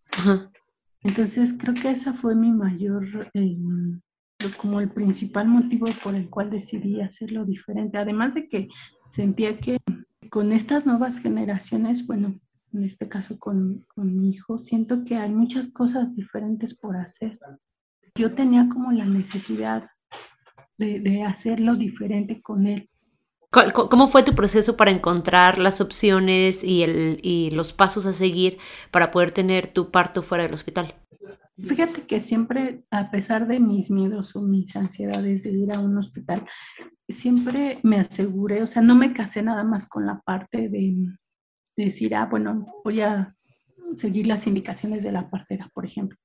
Entonces creo que esa fue mi mayor, em, como el principal motivo por el cual decidí hacerlo diferente. Además de que sentía que con estas nuevas generaciones, bueno, en este caso con, con mi hijo, siento que hay muchas cosas diferentes por hacer. Yo tenía como la necesidad de, de hacerlo diferente con él. ¿Cómo fue tu proceso para encontrar las opciones y, los pasos a seguir para poder tener tu parto fuera del hospital? Fíjate que siempre, a pesar de mis miedos o mis ansiedades de ir a un hospital, siempre me aseguré, o sea, no me casé nada más con la parte de, decir, ah, bueno, voy a seguir las indicaciones de la partera, por ejemplo.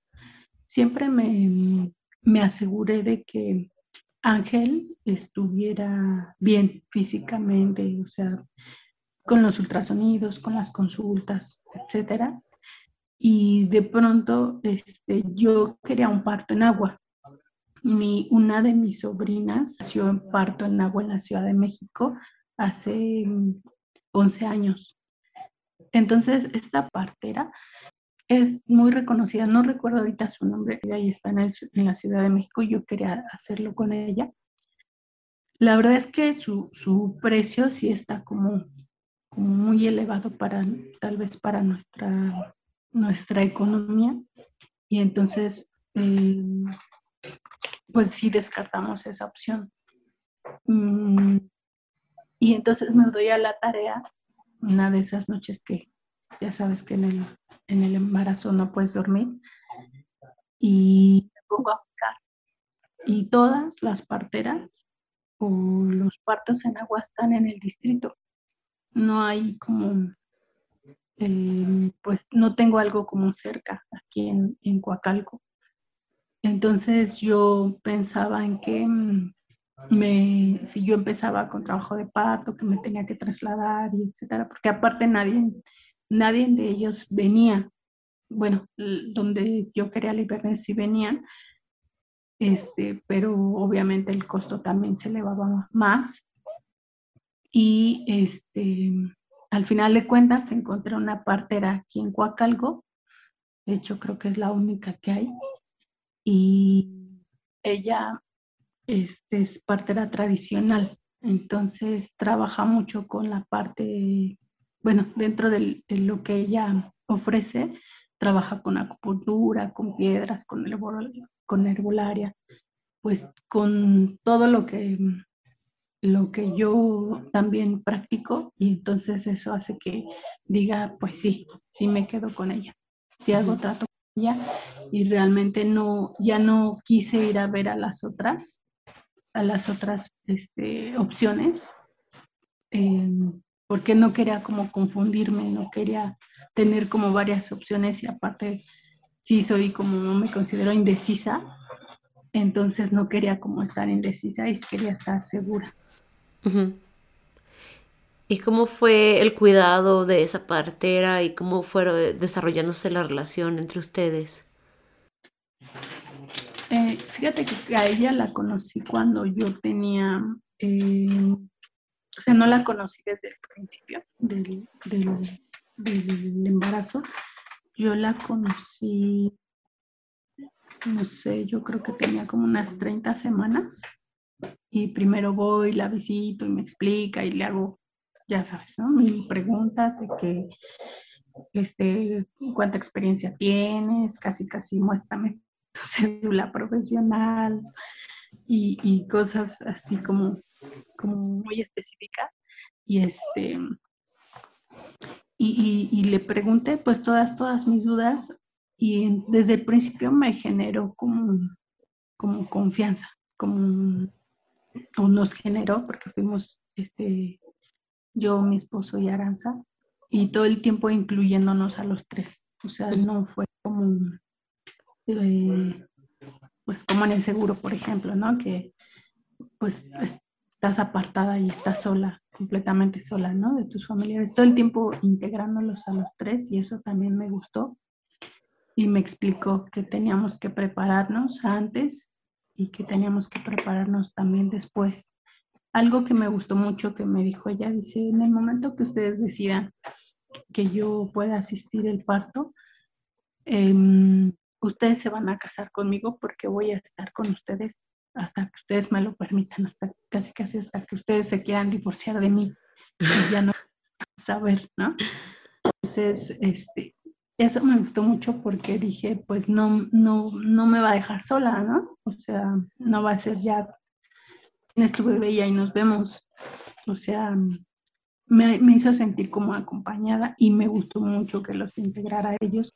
Siempre me, me aseguré de que Ángel estuviera bien físicamente, o sea, con los ultrasonidos, con las consultas, etcétera. Y de pronto este, yo quería un parto en agua. Mi, una de mis sobrinas nació en parto en agua en la Ciudad de México hace 11 años. Entonces, esta partera es muy reconocida, no recuerdo ahorita su nombre, ahí está en, la Ciudad de México yo quería hacerlo con ella. La verdad es que su, precio sí está como, como, muy elevado para, tal vez para nuestra, nuestra economía y entonces, eh, pues sí descartamos esa opción. Mm, y entonces me doy a la tarea una de esas noches que ya sabes que en el, en el embarazo no puedes dormir. Y me pongo a buscar. Y todas las parteras o los partos en agua están en el distrito. No hay como, eh, pues no tengo algo como cerca aquí en, en Coacalco. Entonces yo pensaba en que mm, me, si yo empezaba con trabajo de parto, que me tenía que trasladar y etcétera, porque aparte nadie, nadie de ellos venía. Bueno, donde yo quería liberarme sí venían, este, pero obviamente el costo también se elevaba más. Y este, al final de cuentas encontré una partera aquí en Coacalco, de hecho creo que es la única que hay, y ella este, es partera tradicional, entonces trabaja mucho con la parte, bueno, dentro de lo que ella ofrece, trabaja con acupuntura, con piedras, con, con herbolaria, pues con todo lo que, lo que yo también practico y entonces eso hace que diga, pues sí, sí me quedo con ella, sí hago trato con ella y realmente no, ya no quise ir a ver a las otras, a las otras este, opciones, eh, porque no quería como confundirme, no quería tener como varias opciones y aparte sí soy como, no me considero indecisa, entonces no quería como estar indecisa y quería estar segura. ¿Y cómo fue el cuidado de esa partera y cómo fue desarrollándose la relación entre ustedes? Eh, fíjate que a ella la conocí cuando yo tenía, eh, o sea, no la conocí desde el principio del, del embarazo. Yo la conocí, no sé, yo creo que tenía como unas 30 semanas. Y primero voy, la visito y me explica y le hago, ya sabes, ¿no? Mil preguntas de que, este, cuánta experiencia tienes, casi, casi muéstrame tu cédula profesional y, cosas así como, como muy específicas. Y este, y, le pregunté pues todas, todas mis dudas y desde el principio me generó como, como confianza, como o nos generó porque fuimos este, yo, mi esposo y Aranza y todo el tiempo incluyéndonos a los tres. O sea, no fue como eh, pues como en el seguro, por ejemplo, ¿no? Que pues estás apartada y estás sola, completamente sola, ¿no? De tus familiares, todo el tiempo integrándolos a los tres y eso también me gustó. Y me explicó que teníamos que prepararnos antes y que teníamos que prepararnos también después. Algo que me gustó mucho que me dijo ella, dice, en el momento que ustedes decidan que yo pueda asistir el parto, eh, ustedes se van a casar conmigo porque voy a estar con ustedes hasta que ustedes me lo permitan, hasta casi casi hasta que ustedes se quieran divorciar de mí y ya no saber, ¿no? Entonces, este, eso me gustó mucho porque dije, pues no, no, no me va a dejar sola, ¿no? O sea, no va a ser ya, tienes tu bebé y ahí nos vemos. O sea, me, me hizo sentir como acompañada y me gustó mucho que los integrara a ellos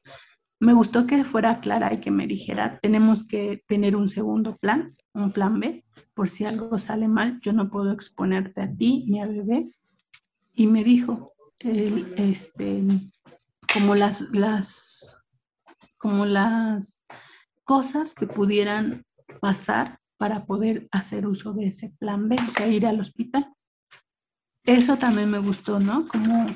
me gustó que fuera clara y que me dijera, tenemos que tener un segundo plan, un plan B, por si algo sale mal, yo no puedo exponerte a ti ni a bebé. Y me dijo, este, como las, las, como las cosas que pudieran pasar para poder hacer uso de ese plan B, o sea, ir al hospital. Eso también me gustó, ¿no? Como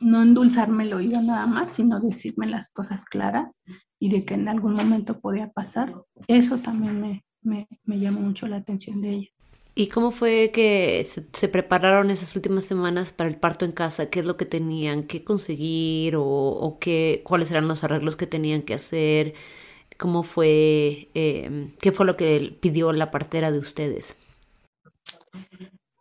no endulzarme el oído nada más, sino decirme las cosas claras y de que en algún momento podía pasar. Eso también me, me, me llamó mucho la atención de ella. ¿Y cómo fue que se, prepararon esas últimas semanas para el parto en casa? ¿Qué es lo que tenían que conseguir o, qué, cuáles eran los arreglos que tenían que hacer? ¿Cómo fue, eh, qué fue lo que pidió la partera de ustedes?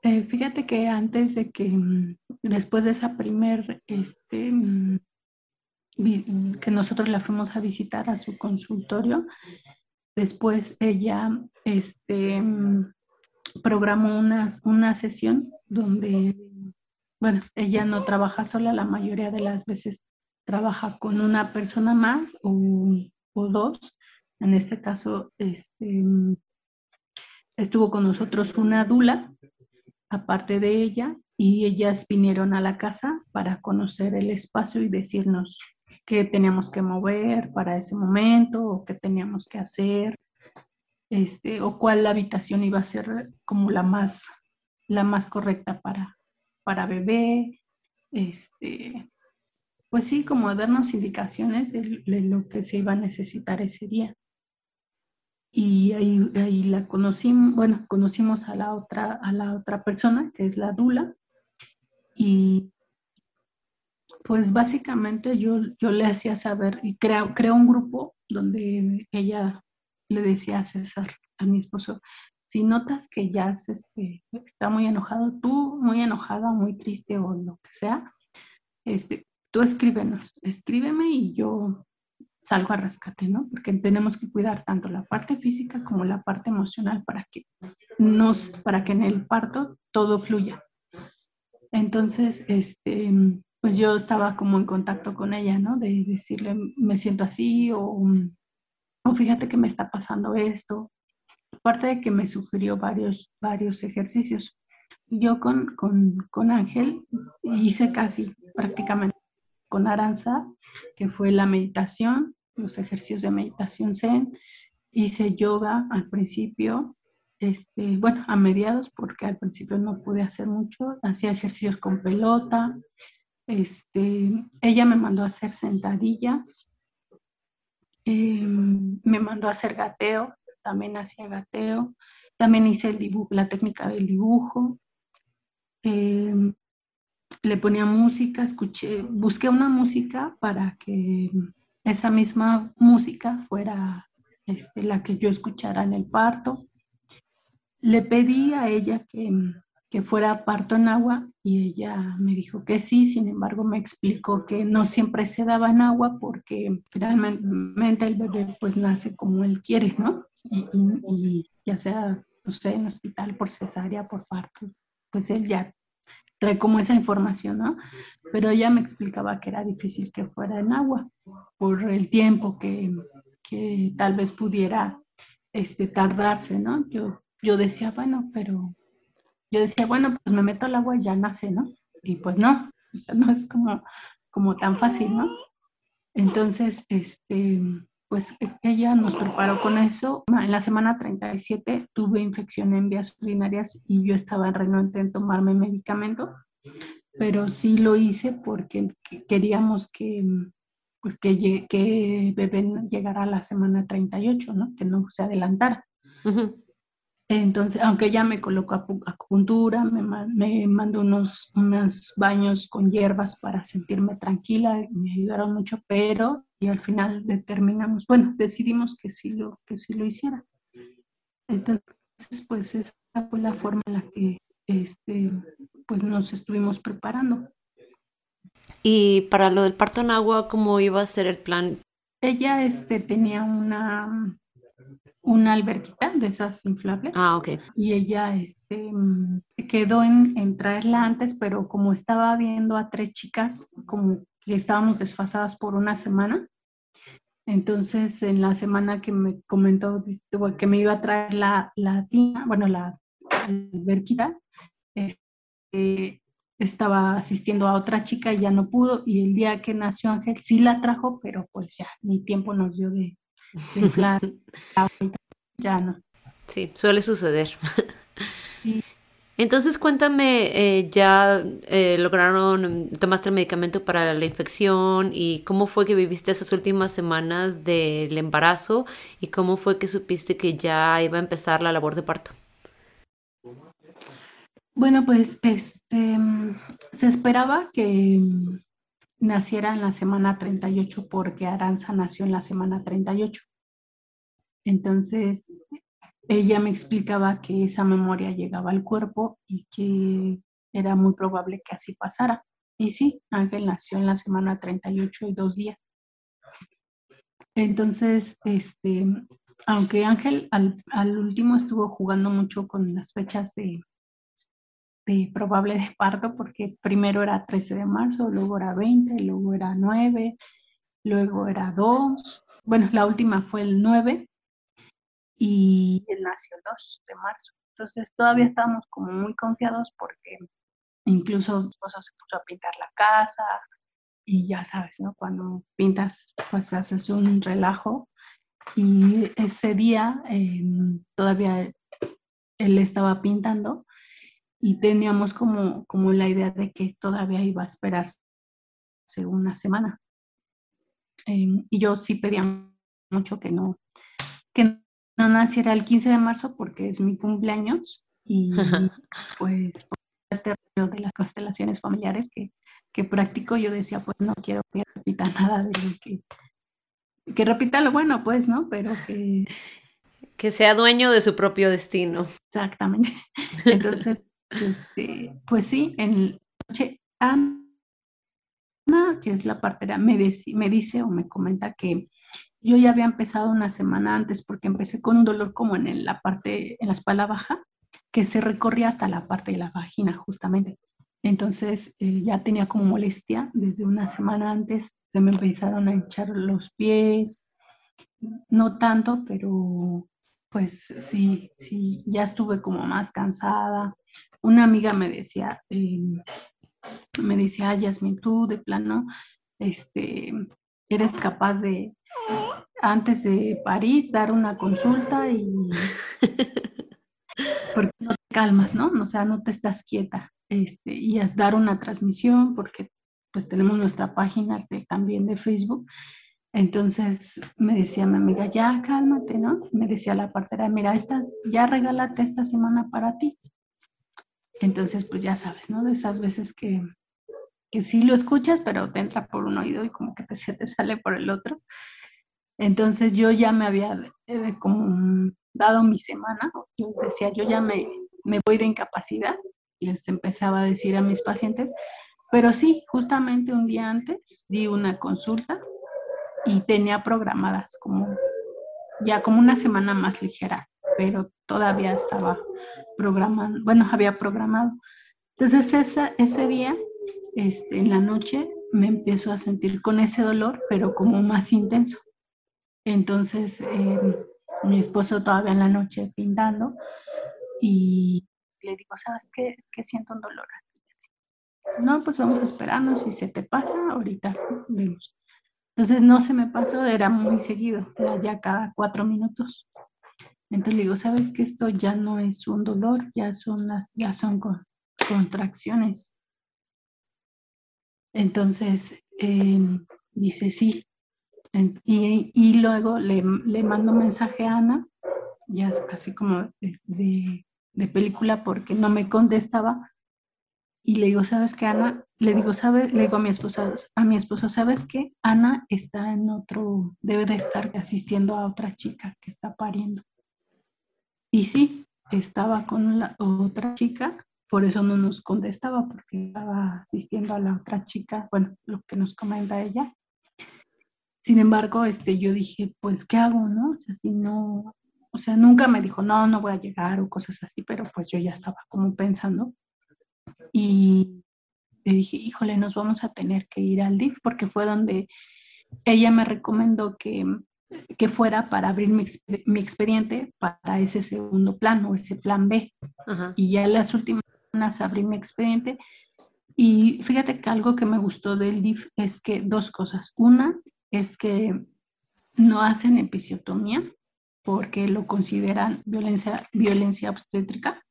Eh, fíjate que antes de que, mm, después de esa primer, este, mm, que nosotros la fuimos a visitar a su consultorio, después ella, este, mm, programó una, una sesión donde bueno, ella no trabaja sola, la mayoría de las veces trabaja con una persona más o, o dos. En este caso, este, estuvo con nosotros una dula, aparte de ella, y ellas vinieron a la casa para conocer el espacio y decirnos qué teníamos que mover para ese momento o qué teníamos que hacer, este, o cuál habitación iba a ser como la más, la más correcta para, para bebé, este, pues sí, como darnos indicaciones de, lo que se iba a necesitar ese día. Y ahí, ahí la conocimos, bueno, conocimos a la otra, a la otra persona, que es la Dula, y pues básicamente yo, yo le hacía saber, y creo, creo un grupo donde ella le decía a César, a mi esposo, si notas que ya este, está muy enojado, tú muy enojada, muy triste o lo que sea, este, tú escríbenos, escríbeme y yo salgo a rescate, ¿no? Porque tenemos que cuidar tanto la parte física como la parte emocional para que nos, para que en el parto todo fluya. Entonces, este, pues yo estaba como en contacto con ella, ¿no? De decirle, me siento así o, o fíjate que me está pasando esto. Aparte de que me sugirió varios, varios ejercicios. Yo con, con, con Ángel hice casi prácticamente con Aranza, que fue la meditación, los ejercicios de meditación zen. Hice yoga al principio, este, bueno, a mediados, porque al principio no pude hacer mucho. Hacía ejercicios con pelota. Este, ella me mandó a hacer sentadillas. Em, me mandó a hacer gateo, también hacía gateo. También hice el dibujo, la técnica del dibujo. Em, le ponía música, escuché, busqué una música para que esa misma música fuera este, la que yo escuchara en el parto. Le pedí a ella que, que fuera parto en agua y ella me dijo que sí, sin embargo me explicó que no siempre se daba en agua porque realmente el bebé pues nace como él quiere, ¿no? Y, ya sea, no sé, en hospital por cesárea, por parto, pues él ya como esa información, ¿no? Pero ella me explicaba que era difícil que fuera en agua por el tiempo que, que tal vez pudiera este, tardarse, ¿no? Yo, yo decía, bueno, pero yo decía, bueno, pues me meto al agua y ya nace, ¿no? Y pues no, no es como, como tan fácil, ¿no? Entonces, este, pues e, ella nos preparó con eso. En la semana 37 tuve infección en vías urinarias y yo estaba renuente en tomarme medicamento, pero sí lo hice porque queríamos que, pues que bebé llegara a la semana 38, ¿no? Que no se adelantara. Entonces, aunque ella me colocó acupuntura, me, me mandó unos, unos baños con hierbas para sentirme tranquila, me ayudaron mucho, pero y al final determinamos, bueno, decidimos que sí lo, que sí lo hiciera. Entonces, pues esa fue la forma en la que este, pues nos estuvimos preparando. Y para lo del parto en agua, ¿cómo iba a ser el plan? Ella este, tenía una, una alberquita de esas inflables. Ah, ok. Y ella este, quedó en, en, traerla antes, pero como estaba viendo a tres chicas como que estábamos desfasadas por una semana, entonces en la semana que me comentó que me iba a traer la, la tina, bueno, la alberquita, este, estaba asistiendo a otra chica y ya no pudo, y el día que nació Ángel sí la trajo, pero pues ya, ni tiempo nos dio de ya no. Sí, suele suceder. Entonces cuéntame, eh, ya eh, lograron, tomaste el medicamento para la infección y cómo fue que viviste esas últimas semanas del embarazo y cómo fue que supiste que ya iba a empezar la labor de parto. Bueno, pues este, se esperaba que naciera en la semana 38 porque Aranza nació en la semana 38. Entonces, ella me explicaba que esa memoria llegaba al cuerpo y que era muy probable que así pasara. Y sí, Ángel nació en la semana 38 y dos días. Entonces, este, aunque Ángel al, al último estuvo jugando mucho con las fechas de, de probable de parto porque primero era 13 de marzo, luego era 20, luego era 9, luego era 2. Bueno, la última fue el 9 y él nació el 2 de marzo. Entonces todavía estábamos como muy confiados porque incluso mi esposo se puso a pintar la casa y ya sabes, ¿no? Cuando pintas, pues haces un relajo. Y ese día em, todavía él estaba pintando y teníamos como, como la idea de que todavía iba a esperarse una semana. Em, y yo sí pedía mucho que no, que no naciera el 15 de marzo porque es mi cumpleaños y pues este rollo de las constelaciones familiares que, que practico, yo decía, pues no quiero que repita nada de lo que, que repita lo bueno, pues, ¿no? Pero que... Que sea dueño de su propio destino. Exactamente. Entonces, este, pues sí, en noche Ana, que es la partera, me, me dice o me comenta que yo ya había empezado una semana antes porque empecé con un dolor como en la parte, en la espalda baja, que se recorría hasta la parte de la vagina justamente. Entonces eh, ya tenía como molestia desde una semana antes, se me empezaron a hinchar los pies, no tanto, pero pues sí, sí, ya estuve como más cansada. Una amiga me decía, eh, me decía, Yasmin, tú de plano, este, eres capaz de, antes de parir, dar una consulta y porque no te calmas, ¿no? O sea, no te estás quieta. Este, y dar una transmisión, porque pues tenemos nuestra página también de Facebook. Entonces me decía mi amiga, ya cálmate, ¿no? Me decía la partera, mira, esta, ya regálate esta semana para ti. Entonces, pues ya sabes, ¿no? De esas veces que, que sí lo escuchas, pero te entra por un oído y como que te, se te sale por el otro. Entonces yo ya me había eh, como dado mi semana, yo decía, yo ya me, me voy de incapacidad, les empezaba a decir a mis pacientes, pero sí, justamente un día antes di una consulta y tenía programadas como ya como una semana más ligera, pero todavía estaba programando, bueno, había programado. Entonces esa, ese día, este, en la noche, me empiezo a sentir con ese dolor, pero como más intenso. Entonces, em, mi esposo todavía en la noche pintando y le digo, ¿sabes qué? Que siento un dolor No, pues vamos a esperarnos, si se te pasa, ahorita vemos. Entonces no se me pasó, era muy seguido, ya cada cuatro minutos. Entonces le digo, ¿sabes que esto ya no es un dolor, ya son las, ya son contracciones? Entonces em, dice, sí, y, luego le, mando mensaje a Ana, ya es casi como de, de, película porque no me contestaba. Y le digo, ¿sabes qué, Ana? Le digo, ¿sabes? Le digo a mi esposa, a mi esposo, ¿sabes qué? Ana está en otro, debe de estar asistiendo a otra chica que está pariendo. Y sí, estaba con la otra chica, por eso no nos contestaba, porque estaba asistiendo a la otra chica, bueno, lo que nos comenta ella. Sin embargo, este, yo dije, pues, ¿qué hago, no? O sea, si no, o sea, nunca me dijo, no, no voy a llegar o cosas así, pero pues yo ya estaba como pensando. Y le dije, híjole, nos vamos a tener que ir al DIF porque fue donde ella me recomendó que, que fuera para abrir mi, mi, expediente para ese segundo plan o ese plan B. Y ya las últimas semanas abrí mi expediente. Y fíjate que algo que me gustó del DIF es que dos cosas. Una, es que no hacen episiotomía porque lo consideran violencia, violencia obstétrica.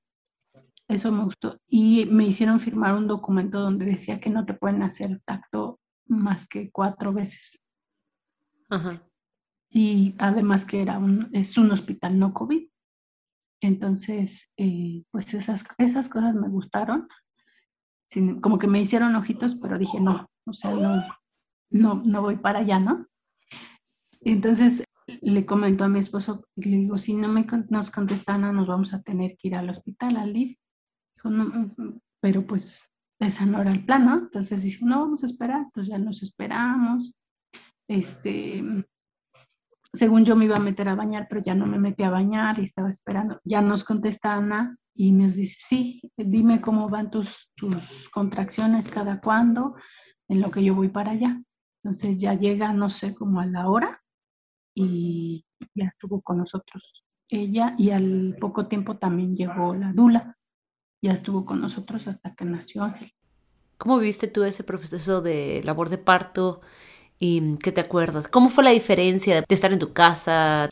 Eso me gustó. Y me hicieron firmar un documento donde decía que no te pueden hacer tacto más que cuatro veces. Y además que era un, es un hospital no COVID. Entonces, eh, pues esas, esas cosas me gustaron. como que me hicieron ojitos, pero dije, no, o sea, no, no, no voy para allá, ¿no? Entonces le comento a mi esposo, le digo, si no me, nos contestan, nos vamos a tener que ir al hospital, al DIF. Dijo, no, mm, mm", pero pues esa no era el plan, ¿no? Entonces dice, no, vamos a esperar, pues ya nos esperamos. Este, según yo me iba a meter a bañar, pero ya no me metí a bañar y estaba esperando. Ya nos contesta Ana y nos dice, sí, dime cómo van tus, tus contracciones cada cuándo, en lo que yo voy para allá. Entonces ya llega, no sé, como a la hora y ya estuvo con nosotros ella y al poco tiempo también llegó la Dula, ya estuvo con nosotros hasta que nació Ángel. ¿Cómo viste tú ese proceso de labor de parto y qué te acuerdas? ¿Cómo fue la diferencia de estar en tu casa?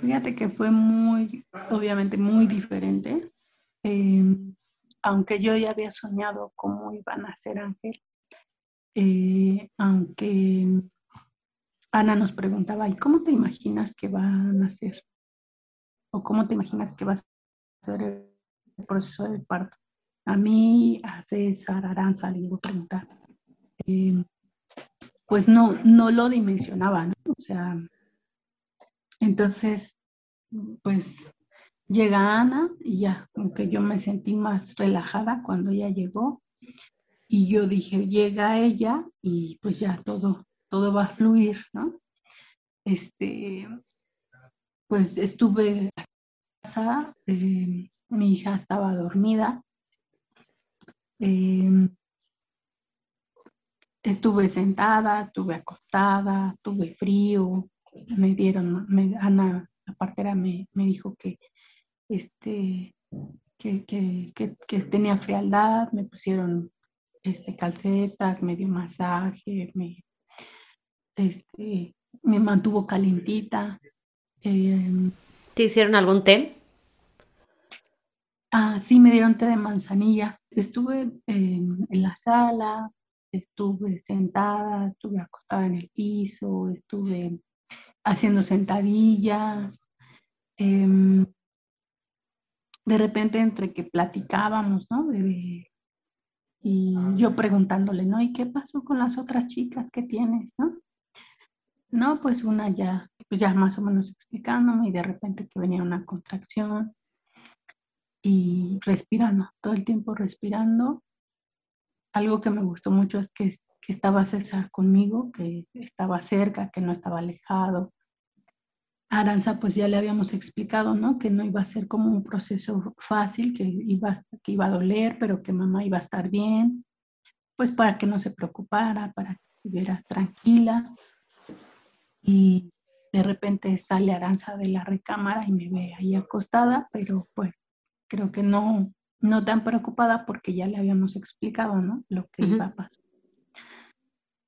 Fíjate que fue muy, obviamente muy diferente. Em, aunque yo ya había soñado cómo iban a ser Ángel, eh, aunque Ana nos preguntaba, ¿y cómo te imaginas que van a ser? ¿O cómo te imaginas que va a ser el proceso del parto? A mí, a César, Aranza, le iba a preguntar. Eh, pues no, no lo dimensionaba, ¿no? O sea, entonces, pues llega Ana y ya, aunque yo me sentí más relajada cuando ella llegó, y yo dije, llega ella y pues ya todo, todo va a fluir, ¿no? Este, pues estuve en casa, eh, mi hija estaba dormida, eh, estuve sentada, estuve acostada, tuve frío, me dieron, Ana, la partera me, me dijo que, este, que, que, que, tenía frialdad, me pusieron este, calcetas, me dio masaje, me, este, me mantuvo calentita. Em, ¿Te hicieron algún té? Ah, sí, me dieron té de manzanilla. Estuve en la sala, estuve sentada, estuve acostada en el piso, estuve haciendo sentadillas. Em, de repente entre que platicábamos, ¿no? De, y yo preguntándole, ¿no? ¿Y qué pasó con las otras chicas que tienes, no? No, pues una ya, pues ya más o menos explicándome y de repente que venía una contracción y respirando, todo el tiempo respirando. Algo que me gustó mucho es que, estaba César conmigo, que estaba cerca, que no estaba alejado, Aranza pues ya le habíamos explicado, ¿no? Que no iba a ser como un proceso fácil, que iba, que iba a doler, pero que mamá iba a estar bien, pues para que no se preocupara, para que estuviera tranquila. Y de repente sale Aranza de la recámara y me ve ahí acostada, pero pues creo que no, no tan preocupada porque ya le habíamos explicado, ¿no? Lo que iba a pasar.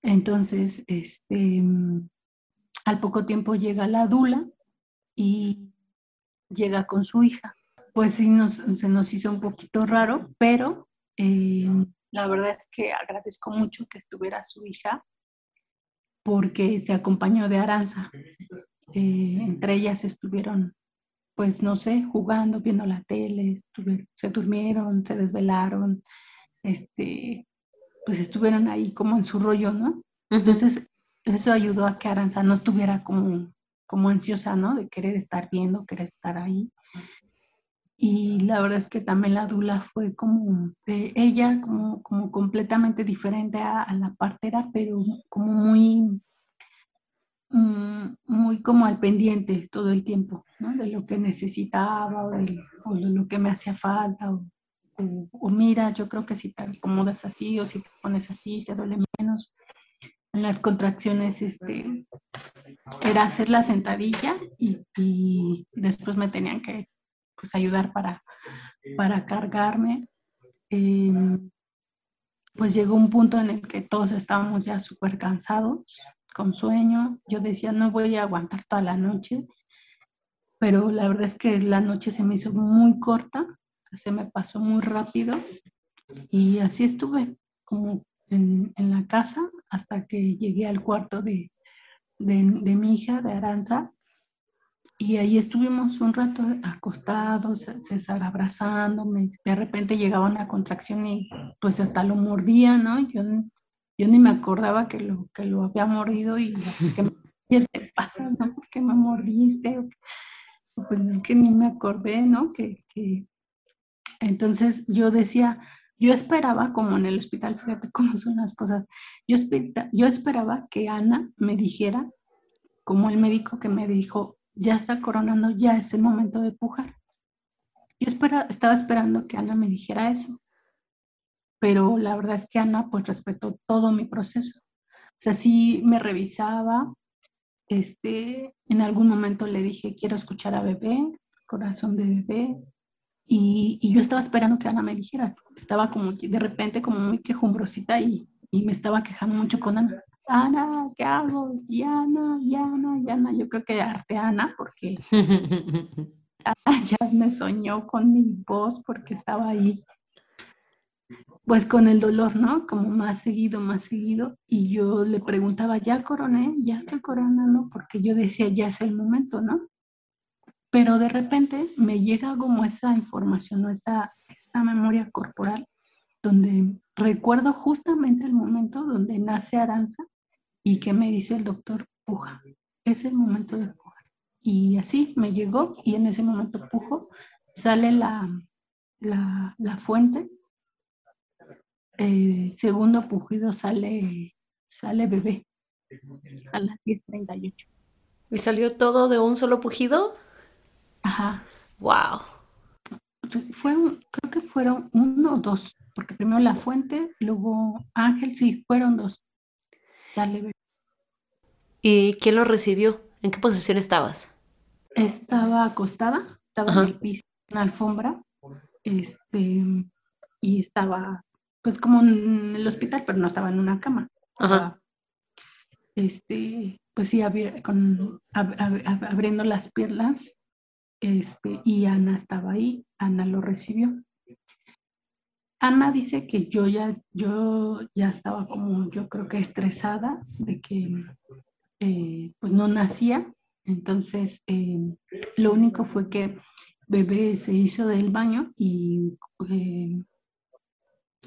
Entonces, este, al poco tiempo llega la Dula y llega con su hija. Pues sí, se nos hizo un poquito raro, pero eh, la verdad es que agradezco mucho que estuviera su hija porque se acompañó de Aranza. Eh, entre ellas estuvieron, pues no sé, jugando, viendo la tele, se durmieron, se desvelaron, este, pues estuvieron ahí como en su rollo, ¿no? Entonces, eso ayudó a que Aranza no estuviera como, como ansiosa, ¿no? De querer estar viendo, querer estar ahí. Y la verdad es que también la Dula fue como de ella, como, como completamente diferente a, la partera, pero como muy, mm, muy como al pendiente todo el tiempo. De lo que necesitaba o de, lo que me hacía falta. O, mira, yo creo que si te acomodas así o si te pones así, te duele menos en las contracciones este, era hacer la sentadilla y, después me tenían que pues, ayudar para, para cargarme. Em, pues llegó un punto en el que todos estábamos ya súper cansados, con sueño. Yo decía, no voy a aguantar toda la noche, pero la verdad es que la noche se me hizo muy corta, se me pasó muy rápido y así estuve como en, la casa hasta que llegué al cuarto de, mi hija, de Aranza, y ahí estuvimos un rato acostados, César abrazándome, de repente llegaba una contracción y pues hasta lo mordía, ¿no? Yo, yo ni me acordaba que lo, que lo había mordido y ¿qué te pasa, no? ¿Por qué me mordiste? Pues es que ni me acordé, ¿no? Que, que... Entonces yo decía, yo esperaba, como en el hospital, fíjate cómo son las cosas, yo, yo esperaba que Ana me dijera, como el médico que me dijo, ya está coronando, ya es el momento de pujar. Yo espera, estaba esperando que Ana me dijera eso, pero la verdad es que Ana pues respetó todo mi proceso. O sea, sí me revisaba, este, en algún momento le dije, quiero escuchar a bebé, corazón de bebé, y, y, yo estaba esperando que Ana me dijera. Estaba como de repente como muy quejumbrosita y, y me estaba quejando mucho con Ana. Ana, ¿qué hago? Yana, Yana, Yana. Yo creo que arte Ana porque Ana ya me soñó con mi voz porque estaba ahí pues con el dolor, ¿no? Como más seguido, más seguido. Y yo le preguntaba, ¿ya coroné? ¿Ya estoy coronando? Porque yo decía, ya es el momento, ¿no? Pero de repente me llega como esa información, ¿no? esa, esa memoria corporal, donde recuerdo justamente el momento donde nace Aranza y que me dice el doctor, puja, es el momento de pujar. Y así me llegó y en ese momento pujo, sale la, la, la fuente eh, segundo pujido sale, sale bebé a las 10.38. ¿Y salió todo de un solo pujido? Ajá. Wow. Fue, creo que fueron uno o dos, porque primero la fuente, luego Ángel, sí, fueron dos. Sale bebé. ¿Y quién lo recibió? ¿En qué posición estabas? Estaba acostada, estaba en el piso, en la alfombra, este, y estaba pues como en el hospital, pero no estaba en una cama. Ajá. este, pues sí, con, abriendo las piernas, este, y Ana estaba ahí, Ana lo recibió. Ana dice que yo ya, yo ya estaba como, yo creo que estresada de que eh, pues no nacía, entonces eh, lo único fue que bebé se hizo del baño y eh,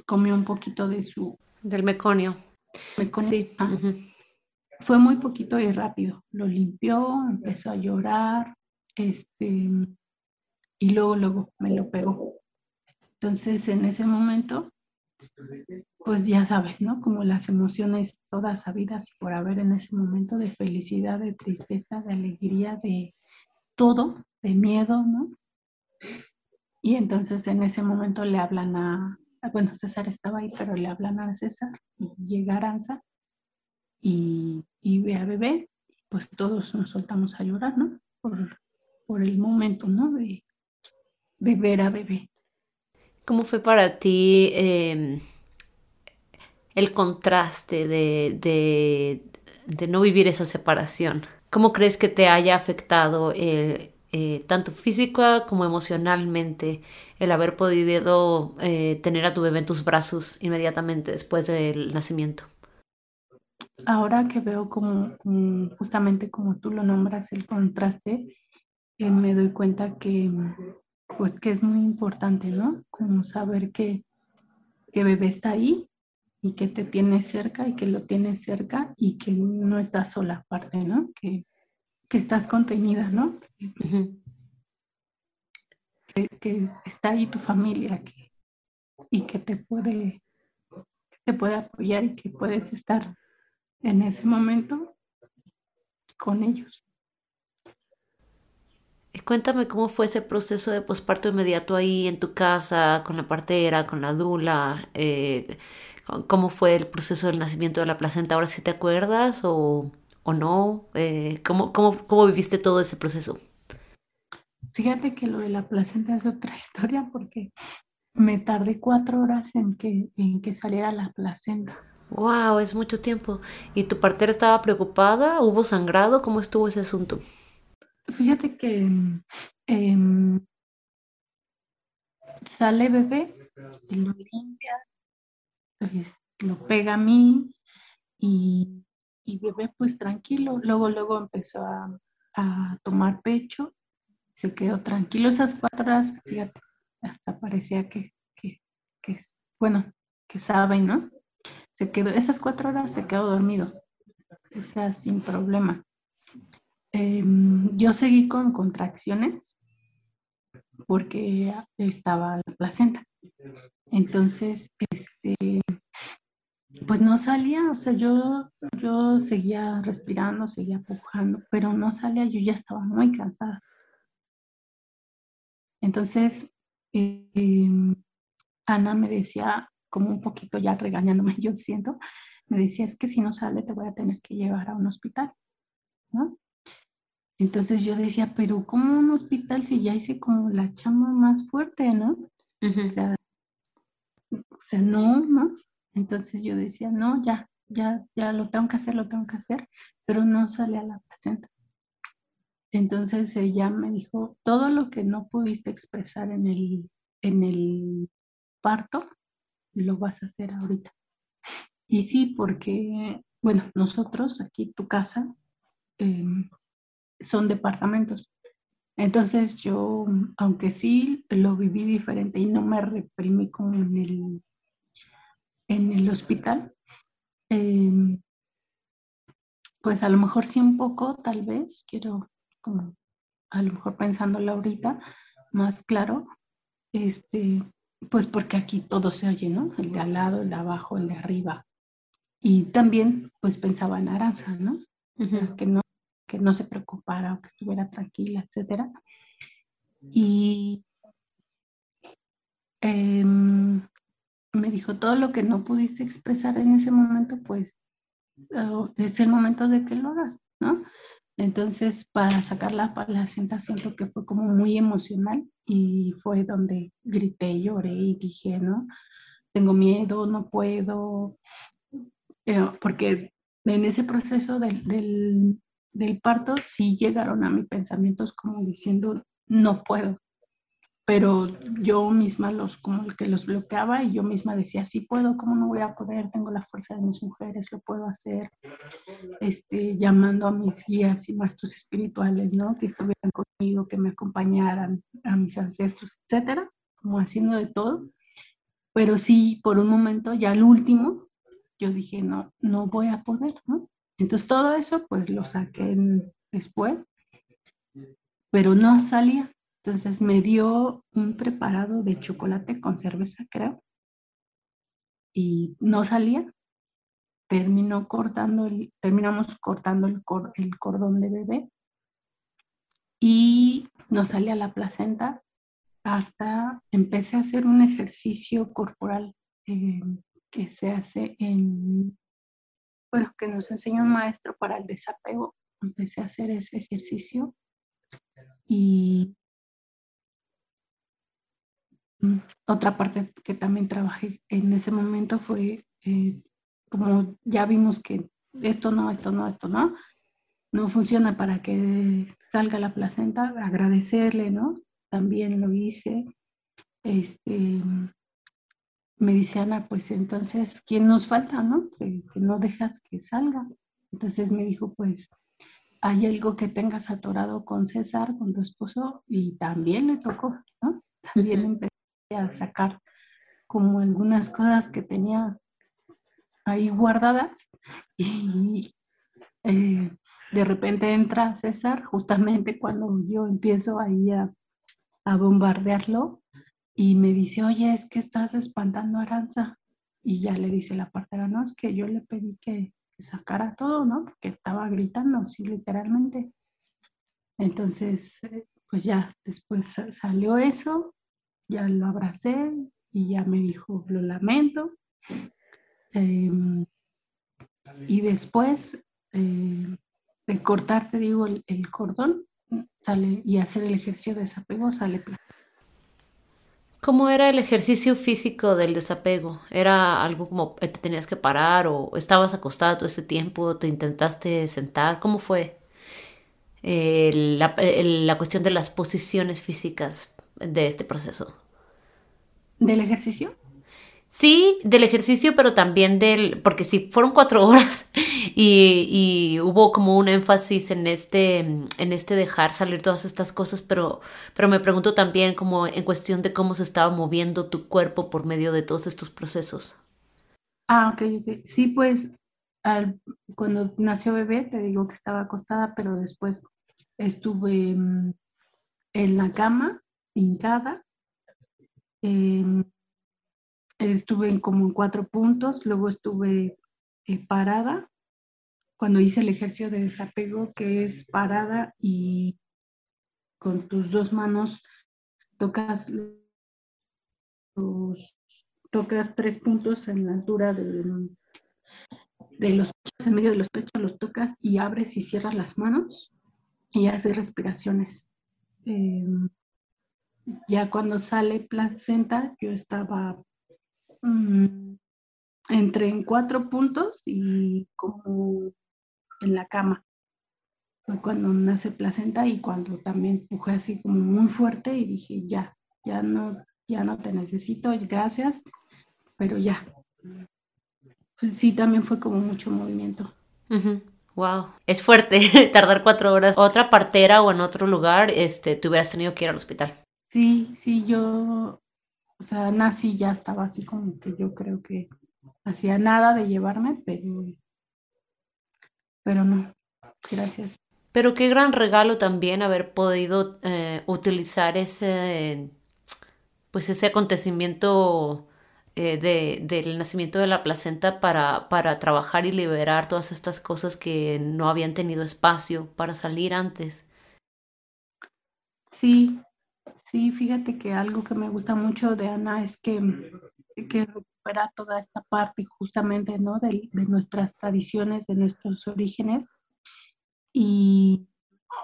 comió un poquito de su... Del meconio. meconio. Sí. Ah. Fue muy poquito y rápido. Lo limpió, empezó a llorar, este, y luego, luego me lo pegó. Entonces, en ese momento, pues ya sabes, ¿no? Como las emociones todas sabidas por haber en ese momento de felicidad, de tristeza, de alegría, de todo, de miedo, ¿no? Y entonces en ese momento le hablan a, bueno, César estaba ahí, pero le hablan a César y llega Aranza y, ve a bebé, pues todos nos soltamos a llorar, ¿no? Por, el momento, ¿no? De, ver a bebé. ¿Cómo fue para ti em, el contraste de, no vivir esa separación? ¿Cómo crees que te haya afectado el, eh, tanto física como emocionalmente, el haber podido eh, tener a tu bebé en tus brazos inmediatamente después del nacimiento? Ahora que veo como, justamente como tú lo nombras, el contraste, eh, me doy cuenta que, pues, que es muy importante, ¿no? Como saber que, que bebé está ahí y que te tiene cerca y que lo tiene cerca y que no está sola aparte, ¿no? Que, que estás contenida, ¿no? que, está ahí tu familia que, y que te puede, te puede apoyar y que puedes estar en ese momento con ellos. Cuéntame cómo fue ese proceso de posparto inmediato ahí en tu casa, con la partera, con la dula, eh, cómo fue el proceso del nacimiento de la placenta, ahora sí te acuerdas o, o no, eh, ¿cómo, cómo, cómo viviste todo ese proceso? Fíjate que lo de la placenta es otra historia porque me tardé cuatro horas en que, en que saliera la placenta. Wow, es mucho tiempo. ¿Y tu partera estaba preocupada? ¿Hubo sangrado? ¿Cómo estuvo ese asunto? Fíjate que em, sale bebé y lo limpia, pues, lo pega a mí y, y bebé pues tranquilo. Luego, luego empezó a, a tomar pecho se quedó tranquilo esas cuatro horas, fíjate, hasta parecía que, que, que, bueno, que sabe, ¿no? Se quedó, esas cuatro horas se quedó dormido, o sea, sin problema. Em, yo seguí con contracciones porque estaba la placenta. Entonces, este, pues no salía, o sea, yo, yo seguía respirando, seguía pujando, pero no salía, yo ya estaba muy cansada. Entonces, em, Ana me decía, como un poquito ya regañándome, yo siento, me decía, es que si no sale te voy a tener que llevar a un hospital, ¿no? Entonces yo decía, pero ¿cómo un hospital si ya hice como la chama más fuerte, ¿no? o, sea, o sea, no, ¿no? Entonces yo decía, no, ya, ya, ya lo tengo que hacer, lo tengo que hacer, pero no sale a la placenta. Entonces ella me dijo, todo lo que no pudiste expresar en el, en el parto, lo vas a hacer ahorita. Y sí, porque, bueno, nosotros aquí, tu casa, em, son departamentos. Entonces yo, aunque sí lo viví diferente y no me reprimí como en el, en el hospital, em, pues a lo mejor sí un poco, tal vez, quiero como a lo mejor pensándolo ahorita más claro, este, pues porque aquí todo se oye, ¿no? El de al lado, el de abajo, el de arriba. Y también, pues pensaba en Aranza, ¿no? que no que no se preocupara o que estuviera tranquila, etcétera. Y em, me dijo, todo lo que no pudiste expresar en ese momento, pues oh, es el momento de que lo hagas, ¿no? Entonces, para sacar la placenta, siento que fue como muy emocional y fue donde grité, lloré y dije, ¿no? Tengo miedo, no puedo, eh, porque en ese proceso del, del parto sí llegaron a mis pensamientos como diciendo, no puedo. Pero yo misma los como que los bloqueaba y yo misma decía, sí puedo, ¿cómo no voy a poder? Tengo la fuerza de mis mujeres, lo puedo hacer. Este, llamando a mis guías y maestros espirituales, ¿no? Que estuvieran conmigo, que me acompañaran, a mis ancestros, etcétera, como haciendo de todo. Pero sí, por un momento, ya al último, yo dije, no, no voy a poder, ¿no? Entonces todo eso pues lo saqué después, pero no salía. Entonces me dio un preparado de chocolate con cerveza, creo, y no salía. Terminó cortando el, terminamos cortando el, el cordón de bebé y no salía la placenta hasta empecé a hacer un ejercicio corporal eh, que se hace en bueno, que nos enseñó un maestro para el desapego. Empecé a hacer ese ejercicio y otra parte que también trabajé en ese momento fue eh, como ya vimos que esto no, esto no, esto no, no funciona para que salga la placenta, agradecerle, ¿no? También lo hice. Este, me dice Ana, pues entonces, ¿quién nos falta, no? Que, no dejas que salga. Entonces me dijo, pues, hay algo que tengas atorado con César, con tu esposo, y también le tocó, ¿no? También a sacar como algunas cosas que tenía ahí guardadas y eh, de repente entra César justamente cuando yo empiezo ahí a, a bombardearlo y me dice, oye, es que estás espantando a Aranza. Y ya le dice la partera, no, es que yo le pedí que, sacara todo, ¿no? Porque estaba gritando, así literalmente. Entonces, eh, pues ya después salió eso, ya lo abracé y ya me dijo, lo lamento. Em, y después eh, de cortar, te digo, el, cordón, sale y hacer el ejercicio de desapego, sale ¿Cómo era el ejercicio físico del desapego? ¿Era algo como te tenías que parar o estabas acostado todo ese tiempo, te intentaste sentar? ¿Cómo fue la, la cuestión de las posiciones físicas de este proceso? ¿Del ejercicio? Sí, del ejercicio, pero también del, porque sí, fueron cuatro horas y, hubo como un énfasis en este, en este dejar salir todas estas cosas, pero, pero me pregunto también como en cuestión de cómo se estaba moviendo tu cuerpo por medio de todos estos procesos. Ah, ok, ok. Sí, pues cuando nació bebé, te digo que estaba acostada, pero después estuve mm, en la cama, hincada. Em, estuve en como en cuatro puntos, luego estuve eh, parada cuando hice el ejercicio de desapego, que es parada y con tus dos manos tocas tocas tres puntos en la altura de, los pechos, en medio de los pechos los tocas y abres y cierras las manos y haces respiraciones. Em, ya cuando sale placenta, yo estaba mm, entre en cuatro puntos y como en la cama. Fue cuando nace placenta y cuando también empujé así como muy fuerte y dije, ya, ya no, ya no te necesito, gracias, pero ya. Pues sí, también fue como mucho movimiento. Wow, es fuerte tardar cuatro horas. Otra partera o en otro lugar, este, te hubieras tenido que ir al hospital. Sí, sí, yo, o sea, nací ya estaba así como que yo creo que hacía nada de llevarme, pero, pero no, gracias. Pero qué gran regalo también haber podido eh, utilizar ese, pues ese acontecimiento eh, de, del nacimiento de la placenta para, para trabajar y liberar todas estas cosas que no habían tenido espacio para salir antes. Sí, sí, fíjate que algo que me gusta mucho de Ana es que, que recupera toda esta parte justamente ¿no? de, de nuestras tradiciones, de nuestros orígenes y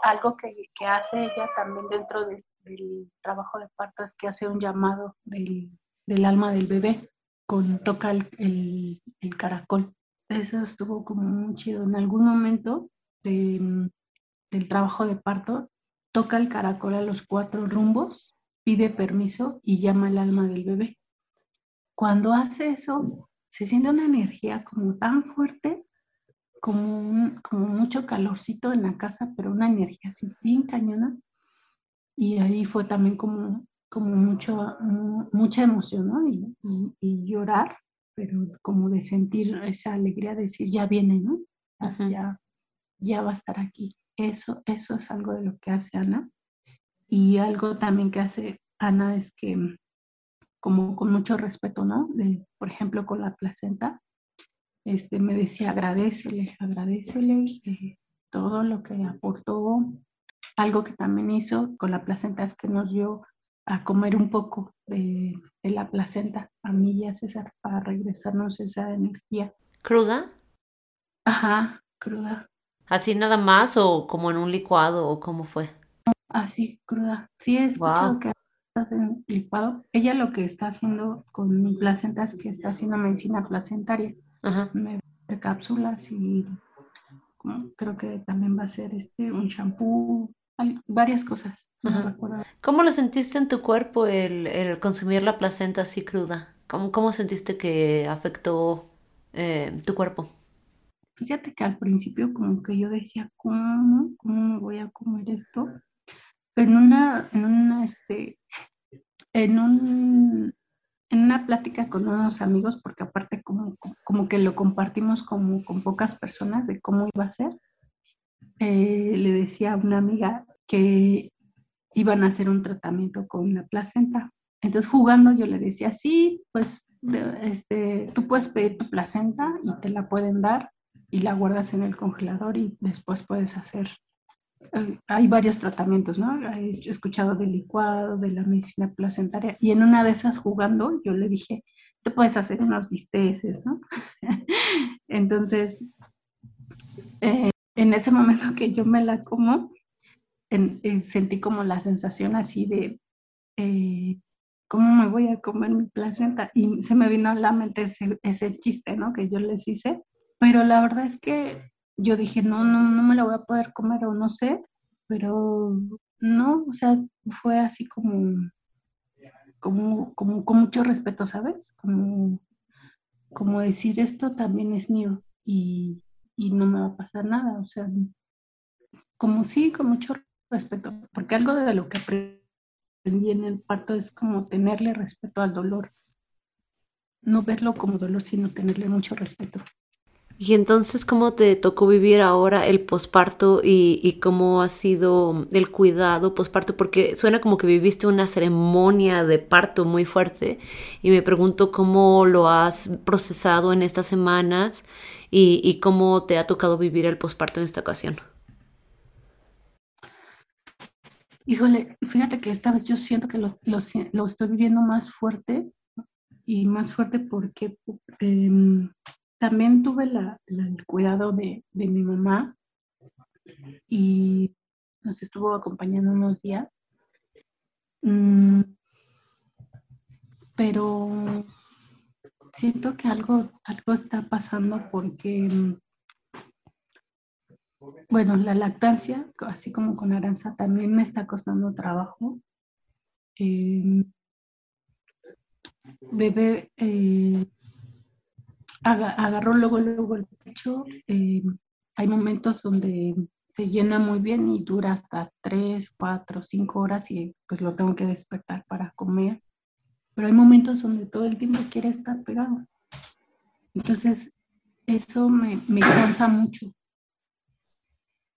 algo que, que hace ella también dentro del trabajo de parto es que hace un llamado del, del alma del bebé con toca el, el, caracol. Eso estuvo como muy chido. En algún momento de, del trabajo de parto, toca el caracol a los cuatro rumbos, pide permiso y llama el alma del bebé. Cuando hace eso, se siente una energía como tan fuerte como, como mucho calorcito en la casa, pero una energía así bien cañona. Y ahí fue también como, como mucho, mucha emoción, ¿no? Y, y, llorar, pero como de sentir esa alegría de decir, ya viene, ¿no? Ya, ya va a estar aquí. Eso, eso es algo de lo que hace Ana. Y algo también que hace Ana es que, como con mucho respeto, ¿no? De, por ejemplo, con la placenta, este, me decía, agradecele, agradecele eh, todo lo que aportó. Algo que también hizo con la placenta es que nos dio a comer un poco de, la placenta, a mí y a César, para regresarnos esa energía. ¿Cruda? Ajá, cruda. ¿Así nada más o como en un licuado o cómo fue? Así, cruda. Sí, es wow. que estás en licuado. Ella lo que está haciendo con mi placenta es que está haciendo medicina placentaria. Me de cápsulas y creo que también va a ser este un shampoo, varias cosas. ¿Cómo lo sentiste en tu cuerpo el, consumir la placenta así cruda? ¿Cómo, cómo sentiste que afectó eh, tu cuerpo? Fíjate que al principio como que yo decía, ¿cómo? ¿Cómo me voy a comer esto? En una, en una, este, en un en una plática con unos amigos, porque aparte como, como que lo compartimos como con pocas personas de cómo iba a ser, eh, le decía a una amiga que iban a hacer un tratamiento con la placenta. Entonces jugando yo le decía, sí, pues este, tú puedes pedir tu placenta y te la pueden dar y la guardas en el congelador y después puedes hacer hay varios tratamientos, ¿no? He escuchado del licuado, de la medicina placentaria, y en una de esas jugando, yo le dije, te puedes hacer unos bisteces, ¿no? Entonces, eh, en ese momento que yo me la como, eh, sentí como la sensación así de, eh, ¿cómo me voy a comer mi placenta? Y se me vino a la mente ese, ese chiste, ¿no? Que yo les hice, pero la verdad es que yo dije, no, no, no me la voy a poder comer o no sé, pero no, o sea, fue así como, como, como con mucho respeto, ¿sabes? Como, como decir esto también es mío y, y no me va a pasar nada, o sea, como sí, con mucho respeto, porque algo de lo que aprendí en el parto es como tenerle respeto al dolor, no verlo como dolor, sino tenerle mucho respeto. Y entonces, ¿cómo te tocó vivir ahora el posparto y, cómo ha sido el cuidado posparto? Porque suena como que viviste una ceremonia de parto muy fuerte y me pregunto cómo lo has procesado en estas semanas y, cómo te ha tocado vivir el posparto en esta ocasión. Híjole, fíjate que esta vez yo siento que lo, lo, lo estoy viviendo más fuerte y más fuerte porque em, también tuve el cuidado de, mi mamá y nos estuvo acompañando unos días. Mm, pero siento que algo, algo está pasando porque, bueno, la lactancia, así como con Aranza, también me está costando trabajo. Eh, bebé eh, agarró luego, luego el pecho. Eh, hay momentos donde se llena muy bien y dura hasta 3, 4, 5 horas y pues lo tengo que despertar para comer. Pero hay momentos donde todo el tiempo quiere estar pegado. Entonces, eso me, me cansa mucho.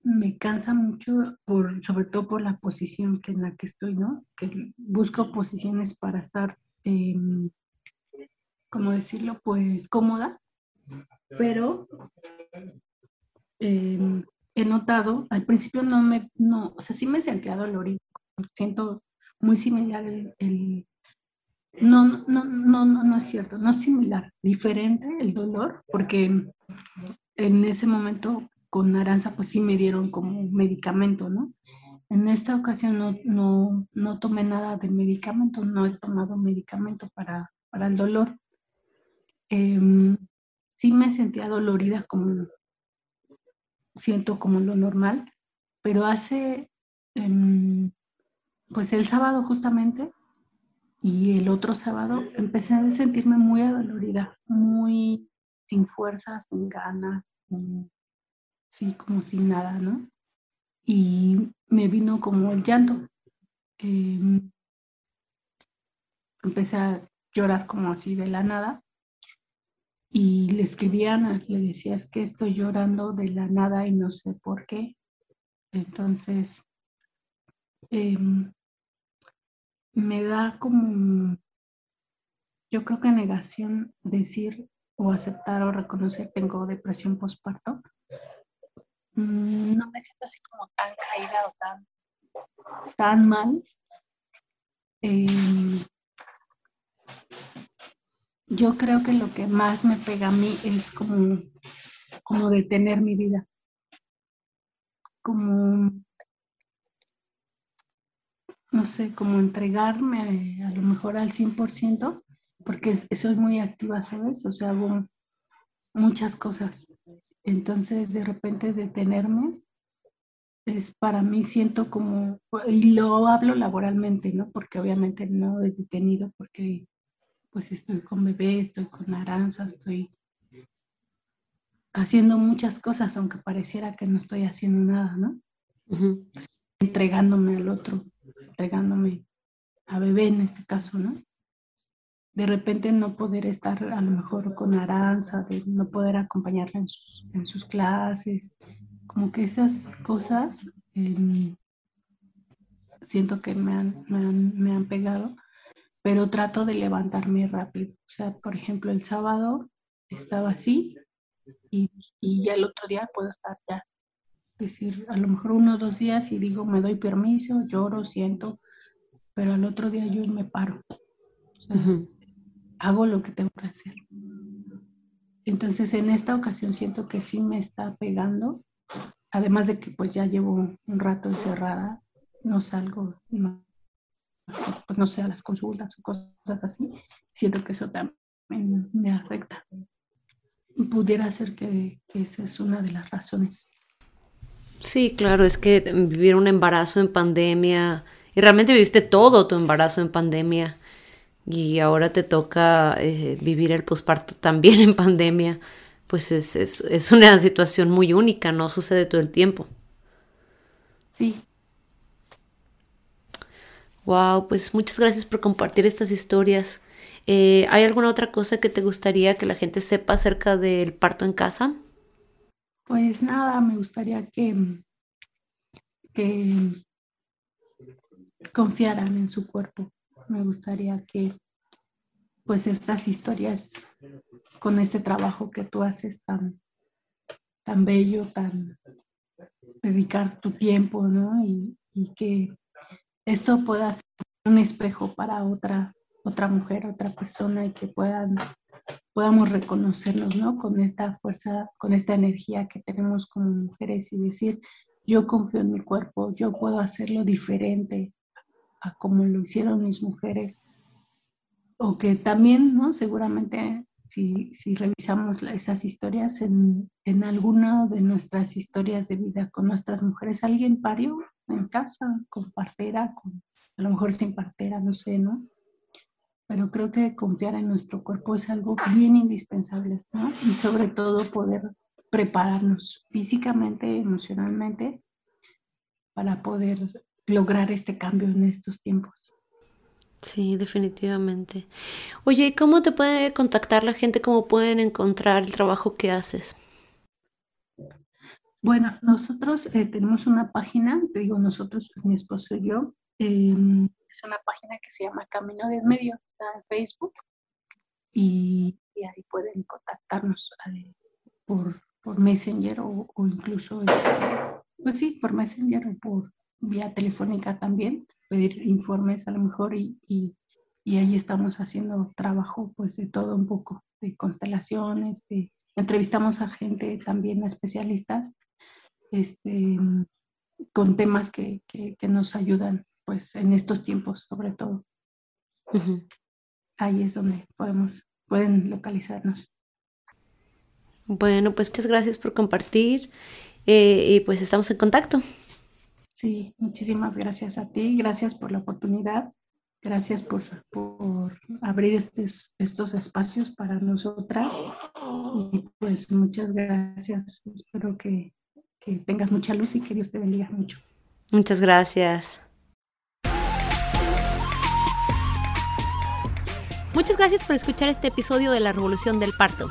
Me cansa mucho, por, sobre todo por la posición que en la que estoy, ¿no? Que busco posiciones para estar eh, ¿cómo decirlo? Pues cómoda, pero em, he notado, al principio no me, no, o sea, sí me sentía dolorido, siento muy similar el, no, no, no, no, no es cierto, no similar, diferente el dolor, porque en ese momento con Aranza pues sí me dieron como medicamento, ¿no? En esta ocasión no, no, no tomé nada de medicamento, no he tomado medicamento para, para el dolor. Em, sí me sentía dolorida como siento como lo normal, pero hace, em, pues el sábado justamente y el otro sábado empecé a sentirme muy adolorida, muy sin fuerzas, sin ganas, sí, como sin nada, ¿no? Y me vino como el llanto. Em, empecé a llorar como así de la nada y le escribí a Ana, le decía, es que estoy llorando de la nada y no sé por qué. Entonces, em, me da como, yo creo que negación decir o aceptar o reconocer tengo depresión postparto. Mm, no me siento así como tan caída o tan, tan mal. Em, yo creo que lo que más me pega a mí es como, como detener mi vida. Como, no sé, como entregarme a, lo mejor al 100%, porque soy muy activa, ¿sabes? O sea, hago muchas cosas. Entonces, de repente detenerme es para mí siento como, y lo hablo laboralmente, ¿no? Porque obviamente no he detenido porque pues estoy con bebé, estoy con Aranza, estoy haciendo muchas cosas, aunque pareciera que no estoy haciendo nada, ¿no? Entregándome al otro, entregándome a bebé en este caso, ¿no? De repente no poder estar a lo mejor con Aranza, de no poder acompañarla en sus, en sus clases, como que esas cosas em, siento que me han, me han, me han pegado pero trato de levantarme rápido. O sea, por ejemplo, el sábado estaba así y, y ya el otro día puedo estar ya. Es decir, a lo mejor uno o dos días y digo, me doy permiso, lloro, siento, pero al otro día yo me paro. O sea, Hago lo que tengo que hacer. Entonces, en esta ocasión siento que sí me está pegando, además de que pues ya llevo un rato encerrada, no salgo, no, pues no sé, a las consultas o cosas así, siento que eso también me afecta. Pudiera ser que, esa es una de las razones. Sí, claro, es que vivir un embarazo en pandemia, y realmente viviste todo tu embarazo en pandemia, y ahora te toca eh, vivir el posparto también en pandemia, pues es, es, es una situación muy única, no sucede todo el tiempo. Sí, Wow, pues muchas gracias por compartir estas historias. Eh, ¿Hay alguna otra cosa que te gustaría que la gente sepa acerca del parto en casa? Pues nada, me gustaría que, que confiaran en su cuerpo. Me gustaría que pues estas historias con este trabajo que tú haces tan, tan bello, tan dedicar tu tiempo, ¿no? Y, y que esto pueda ser un espejo para otra, otra mujer, otra persona y que puedan, podamos reconocernos, ¿no? Con esta fuerza, con esta energía que tenemos como mujeres y decir, yo confío en mi cuerpo, yo puedo hacerlo diferente a como lo hicieron mis mujeres. O que también, ¿no? Seguramente si, si revisamos esas historias en, en alguna de nuestras historias de vida con nuestras mujeres, alguien parió en casa, con partera, con, a lo mejor sin partera, no sé, ¿no? Pero creo que confiar en nuestro cuerpo es algo bien indispensable, ¿no? Y sobre todo poder prepararnos físicamente, emocionalmente, para poder lograr este cambio en estos tiempos. Sí, definitivamente. Oye, ¿cómo te puede contactar la gente? ¿Cómo pueden encontrar el trabajo que haces? Bueno, nosotros eh, tenemos una página, te digo nosotros, pues, mi esposo y yo, em, es una página que se llama Camino de Medio, está en Facebook, y, ahí pueden contactarnos eh, por, por, Messenger o, incluso, este, pues sí, por Messenger o por vía telefónica también, pedir informes a lo mejor y, y, y ahí estamos haciendo trabajo pues de todo un poco, de constelaciones, entrevistamos a gente también, a especialistas este, con temas que, nos ayudan pues en estos tiempos sobre todo. Ahí es donde podemos, pueden localizarnos. Bueno, pues muchas gracias por compartir eh, y pues estamos en contacto. Sí, muchísimas gracias a ti, gracias por la oportunidad, gracias por, por abrir estos, estos espacios para nosotras y pues muchas gracias, espero que que tengas mucha luz y que Dios te bendiga mucho. Muchas gracias. Muchas gracias por escuchar este episodio de La Revolución del Parto.